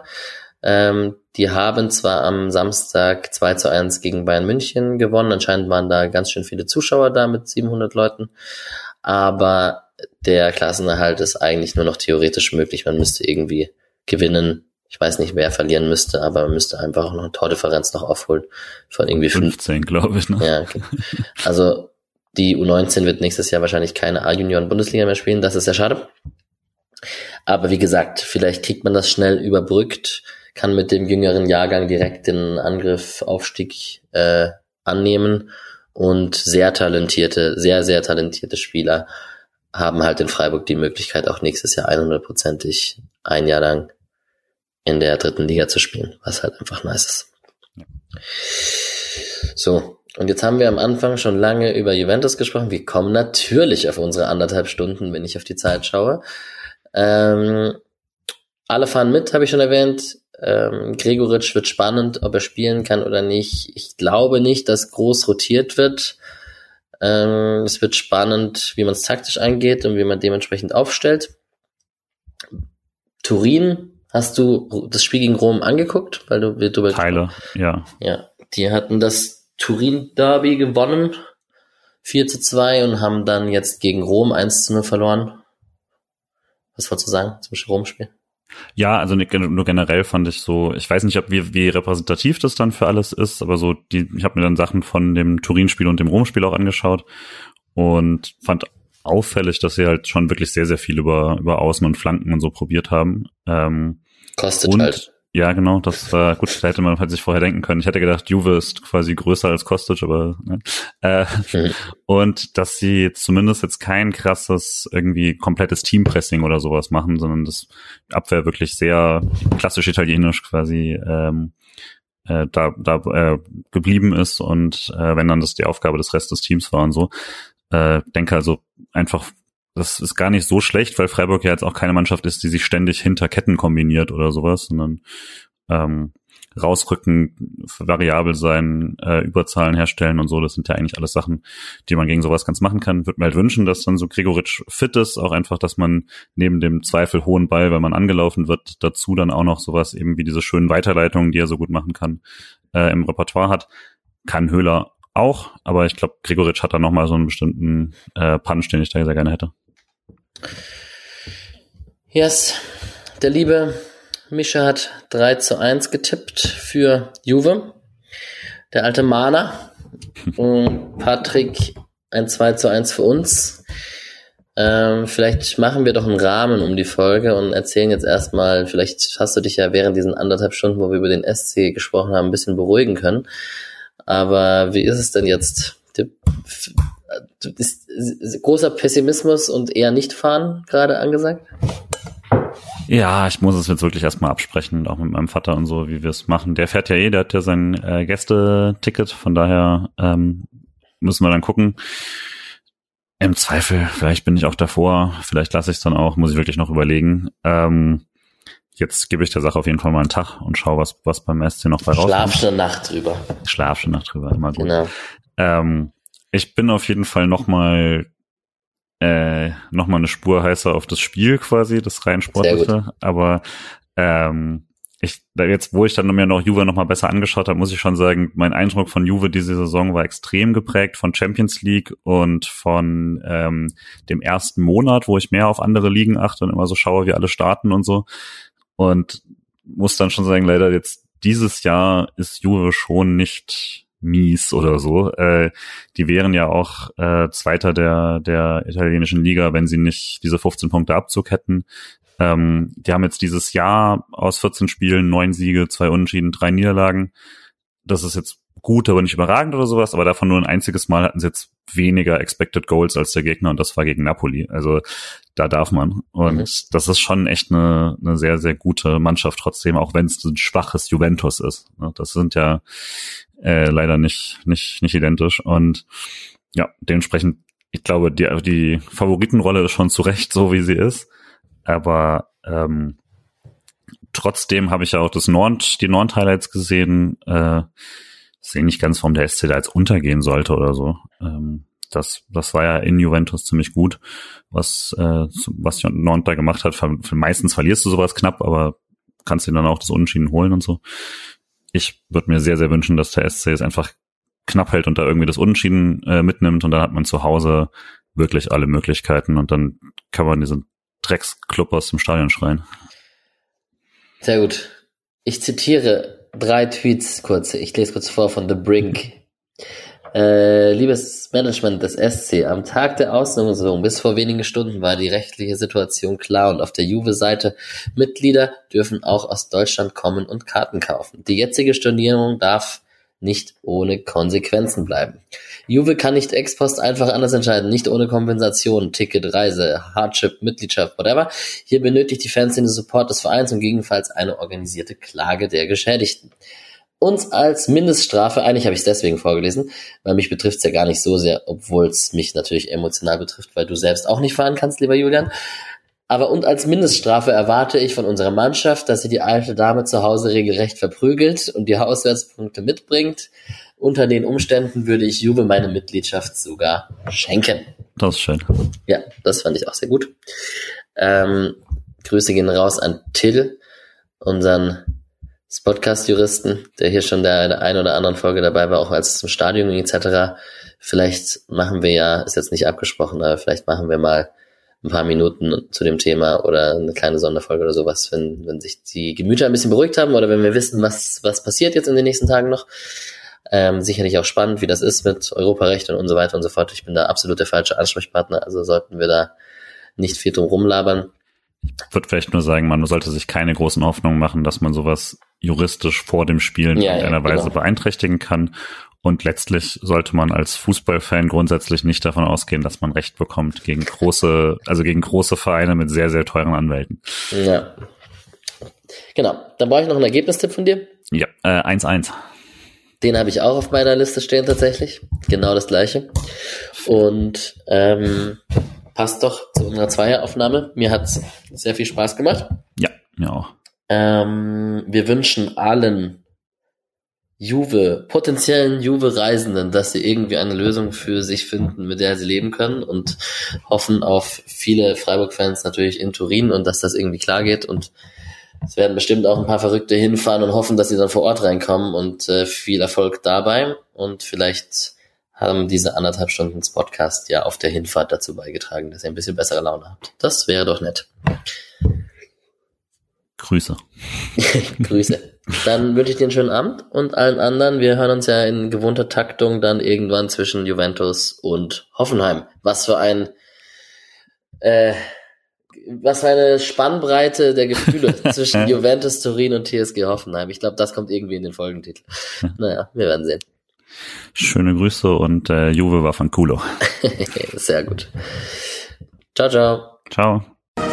Ähm, die haben zwar am Samstag 2 zu 1 gegen Bayern München gewonnen, anscheinend waren da ganz schön viele Zuschauer da mit 700 Leuten, aber der Klassenerhalt ist eigentlich nur noch theoretisch möglich. Man müsste irgendwie gewinnen. Ich weiß nicht, wer verlieren müsste, aber man müsste einfach noch eine Tordifferenz noch aufholen von irgendwie 15, glaube ich. Noch. Ja, okay. Also die U19 wird nächstes Jahr wahrscheinlich keine A-Junioren-Bundesliga mehr spielen. Das ist sehr schade. Aber wie gesagt, vielleicht kriegt man das schnell überbrückt kann mit dem jüngeren Jahrgang direkt den Angriff Aufstieg äh, annehmen und sehr talentierte, sehr, sehr talentierte Spieler haben halt in Freiburg die Möglichkeit, auch nächstes Jahr 100%ig ein Jahr lang in der dritten Liga zu spielen, was halt einfach nice ist. So, und jetzt haben wir am Anfang schon lange über Juventus gesprochen. Wir kommen natürlich auf unsere anderthalb Stunden, wenn ich auf die Zeit schaue. Ähm, alle fahren mit, habe ich schon erwähnt. Ähm, Gregoritsch wird spannend, ob er spielen kann oder nicht. Ich glaube nicht, dass groß rotiert wird. Ähm, es wird spannend, wie man es taktisch angeht und wie man dementsprechend aufstellt. Turin, hast du das Spiel gegen Rom angeguckt? Weil du, du Teile, ja. Ja, die hatten das Turin-Derby gewonnen, 4 zu 2 und haben dann jetzt gegen Rom 1 zu 0 verloren. Was war zu sagen zum Rom-Spiel? Ja, also nur generell fand ich so, ich weiß nicht, ob wie, wie repräsentativ das dann für alles ist, aber so die, ich habe mir dann Sachen von dem Turin-Spiel und dem Rom-Spiel auch angeschaut und fand auffällig, dass sie halt schon wirklich sehr, sehr viel über, über Außen und Flanken und so probiert haben. Ähm, Kostet und, halt. Ja, genau, das war gut, da hätte man halt sich vorher denken können. Ich hätte gedacht, Juve ist quasi größer als Kostic, aber ne. Äh. Und dass sie zumindest jetzt kein krasses, irgendwie komplettes Teampressing oder sowas machen, sondern das Abwehr wirklich sehr klassisch italienisch quasi ähm, äh, da, da äh, geblieben ist und äh, wenn dann das die Aufgabe des Rest des Teams war und so. Äh, denke also einfach das ist gar nicht so schlecht, weil Freiburg ja jetzt auch keine Mannschaft ist, die sich ständig hinter Ketten kombiniert oder sowas, sondern ähm, rausrücken, variabel sein, äh, Überzahlen herstellen und so. Das sind ja eigentlich alles Sachen, die man gegen sowas ganz machen kann. Würde mir halt wünschen, dass dann so Gregoritsch fit ist, auch einfach, dass man neben dem Zweifel hohen Ball, wenn man angelaufen wird, dazu dann auch noch sowas eben wie diese schönen Weiterleitungen, die er so gut machen kann, äh, im Repertoire hat. Kann Höhler auch, aber ich glaube, Gregoritsch hat da nochmal so einen bestimmten äh, Punch, den ich da sehr gerne hätte. Yes, der liebe Mischa hat 3 zu 1 getippt für Juve. Der alte Mana. Und Patrick ein 2 zu 1 für uns. Ähm, vielleicht machen wir doch einen Rahmen um die Folge und erzählen jetzt erstmal, vielleicht hast du dich ja während diesen anderthalb Stunden, wo wir über den SC gesprochen haben, ein bisschen beruhigen können. Aber wie ist es denn jetzt? Ist großer Pessimismus und eher nicht fahren gerade angesagt? Ja, ich muss es jetzt wirklich erstmal absprechen, auch mit meinem Vater und so, wie wir es machen. Der fährt ja eh, der hat ja sein äh, Gästeticket, von daher ähm, müssen wir dann gucken. Im Zweifel, vielleicht bin ich auch davor, vielleicht lasse ich es dann auch, muss ich wirklich noch überlegen. Ähm, jetzt gebe ich der Sache auf jeden Fall mal einen Tag und schaue, was, was beim SC noch bei rauskommt. Schlaf eine Nacht drüber. Schlaf eine Nacht drüber, immer gut. Genau. Ähm, ich bin auf jeden Fall noch mal äh, noch mal eine Spur heißer auf das Spiel quasi, das rein sportliche. Aber ähm, ich, jetzt, wo ich dann mir noch Juve noch mal besser angeschaut habe, muss ich schon sagen, mein Eindruck von Juve diese Saison war extrem geprägt von Champions League und von ähm, dem ersten Monat, wo ich mehr auf andere Ligen achte und immer so schaue, wie alle starten und so. Und muss dann schon sagen, leider jetzt dieses Jahr ist Juve schon nicht mies oder so. Äh, die wären ja auch äh, Zweiter der, der italienischen Liga, wenn sie nicht diese 15 Punkte Abzug hätten. Ähm, die haben jetzt dieses Jahr aus 14 Spielen neun Siege, zwei Unentschieden, drei Niederlagen. Das ist jetzt gut, aber nicht überragend oder sowas, aber davon nur ein einziges Mal hatten sie jetzt weniger Expected Goals als der Gegner und das war gegen Napoli. Also da darf man. Und mhm. das ist schon echt eine, eine sehr, sehr gute Mannschaft trotzdem, auch wenn es ein schwaches Juventus ist. Ne, das sind ja äh, leider nicht, nicht, nicht identisch. Und ja, dementsprechend, ich glaube, die, die Favoritenrolle ist schon zu Recht so, wie sie ist. Aber ähm, trotzdem habe ich ja auch das Nord, die Nord-Highlights gesehen. Äh, sehe nicht ganz, warum der SC da jetzt untergehen sollte oder so. Ähm, das, das war ja in Juventus ziemlich gut, was, äh, was Nord da gemacht hat. Meistens verlierst du sowas knapp, aber kannst dir dann auch das Unentschieden holen und so. Ich würde mir sehr, sehr wünschen, dass der SC es einfach knapp hält und da irgendwie das Unentschieden äh, mitnimmt und dann hat man zu Hause wirklich alle Möglichkeiten und dann kann man diesen Drecksclub aus dem Stadion schreien. Sehr gut. Ich zitiere drei Tweets kurze. Ich lese kurz vor von The Brink. Äh, liebes Management des SC, am Tag der Auslosung bis vor wenigen Stunden war die rechtliche Situation klar und auf der Juve-Seite Mitglieder dürfen auch aus Deutschland kommen und Karten kaufen. Die jetzige Stornierung darf nicht ohne Konsequenzen bleiben. Juve kann nicht ex post einfach anders entscheiden, nicht ohne Kompensation, Ticket, Reise, Hardship, Mitgliedschaft, whatever. Hier benötigt die Fans den Support des Vereins und gegebenenfalls eine organisierte Klage der Geschädigten uns als Mindeststrafe, eigentlich habe ich es deswegen vorgelesen, weil mich betrifft es ja gar nicht so sehr, obwohl es mich natürlich emotional betrifft, weil du selbst auch nicht fahren kannst, lieber Julian. Aber und als Mindeststrafe erwarte ich von unserer Mannschaft, dass sie die alte Dame zu Hause regelrecht verprügelt und die Auswärtspunkte mitbringt. Unter den Umständen würde ich Juve meine Mitgliedschaft sogar schenken. Das ist schön. Ja, das fand ich auch sehr gut. Ähm, Grüße gehen raus an Till, unseren Podcast-Juristen, der hier schon der, der ein oder anderen Folge dabei war, auch als es zum Stadion ging etc. Vielleicht machen wir ja, ist jetzt nicht abgesprochen, aber vielleicht machen wir mal ein paar Minuten zu dem Thema oder eine kleine Sonderfolge oder sowas, wenn, wenn sich die Gemüter ein bisschen beruhigt haben oder wenn wir wissen, was, was passiert jetzt in den nächsten Tagen noch. Ähm, sicherlich auch spannend, wie das ist mit Europarecht und, und so weiter und so fort. Ich bin da absolut der falsche Ansprechpartner, also sollten wir da nicht viel drum rumlabern. Ich würde vielleicht nur sagen, man sollte sich keine großen Hoffnungen machen, dass man sowas juristisch vor dem Spielen ja, in irgendeiner ja, Weise genau. beeinträchtigen kann. Und letztlich sollte man als Fußballfan grundsätzlich nicht davon ausgehen, dass man Recht bekommt gegen große, also gegen große Vereine mit sehr, sehr teuren Anwälten. Ja. Genau. Dann brauche ich noch einen Ergebnistipp von dir. Ja, 1-1. Den habe ich auch auf meiner Liste stehen tatsächlich. Genau das gleiche. Und ähm, passt doch zu unserer Zweieraufnahme. Mir hat's sehr viel Spaß gemacht. Ja, mir auch. Ähm, wir wünschen allen Juve, potenziellen Juve-Reisenden, dass sie irgendwie eine Lösung für sich finden, mit der sie leben können und hoffen auf viele Freiburg-Fans natürlich in Turin und dass das irgendwie klar geht und es werden bestimmt auch ein paar Verrückte hinfahren und hoffen, dass sie dann vor Ort reinkommen und äh, viel Erfolg dabei und vielleicht haben diese anderthalb Stunden Podcast ja auf der Hinfahrt dazu beigetragen, dass ihr ein bisschen bessere Laune habt. Das wäre doch nett. Grüße. Grüße. Dann wünsche ich dir einen schönen Abend und allen anderen. Wir hören uns ja in gewohnter Taktung dann irgendwann zwischen Juventus und Hoffenheim. Was für ein, äh, was für eine Spannbreite der Gefühle zwischen Juventus, Turin und TSG Hoffenheim. Ich glaube, das kommt irgendwie in den Folgentitel. Naja, wir werden sehen. Schöne Grüße und äh, Juve war von Culo. Sehr gut. Ciao, ciao. Ciao. So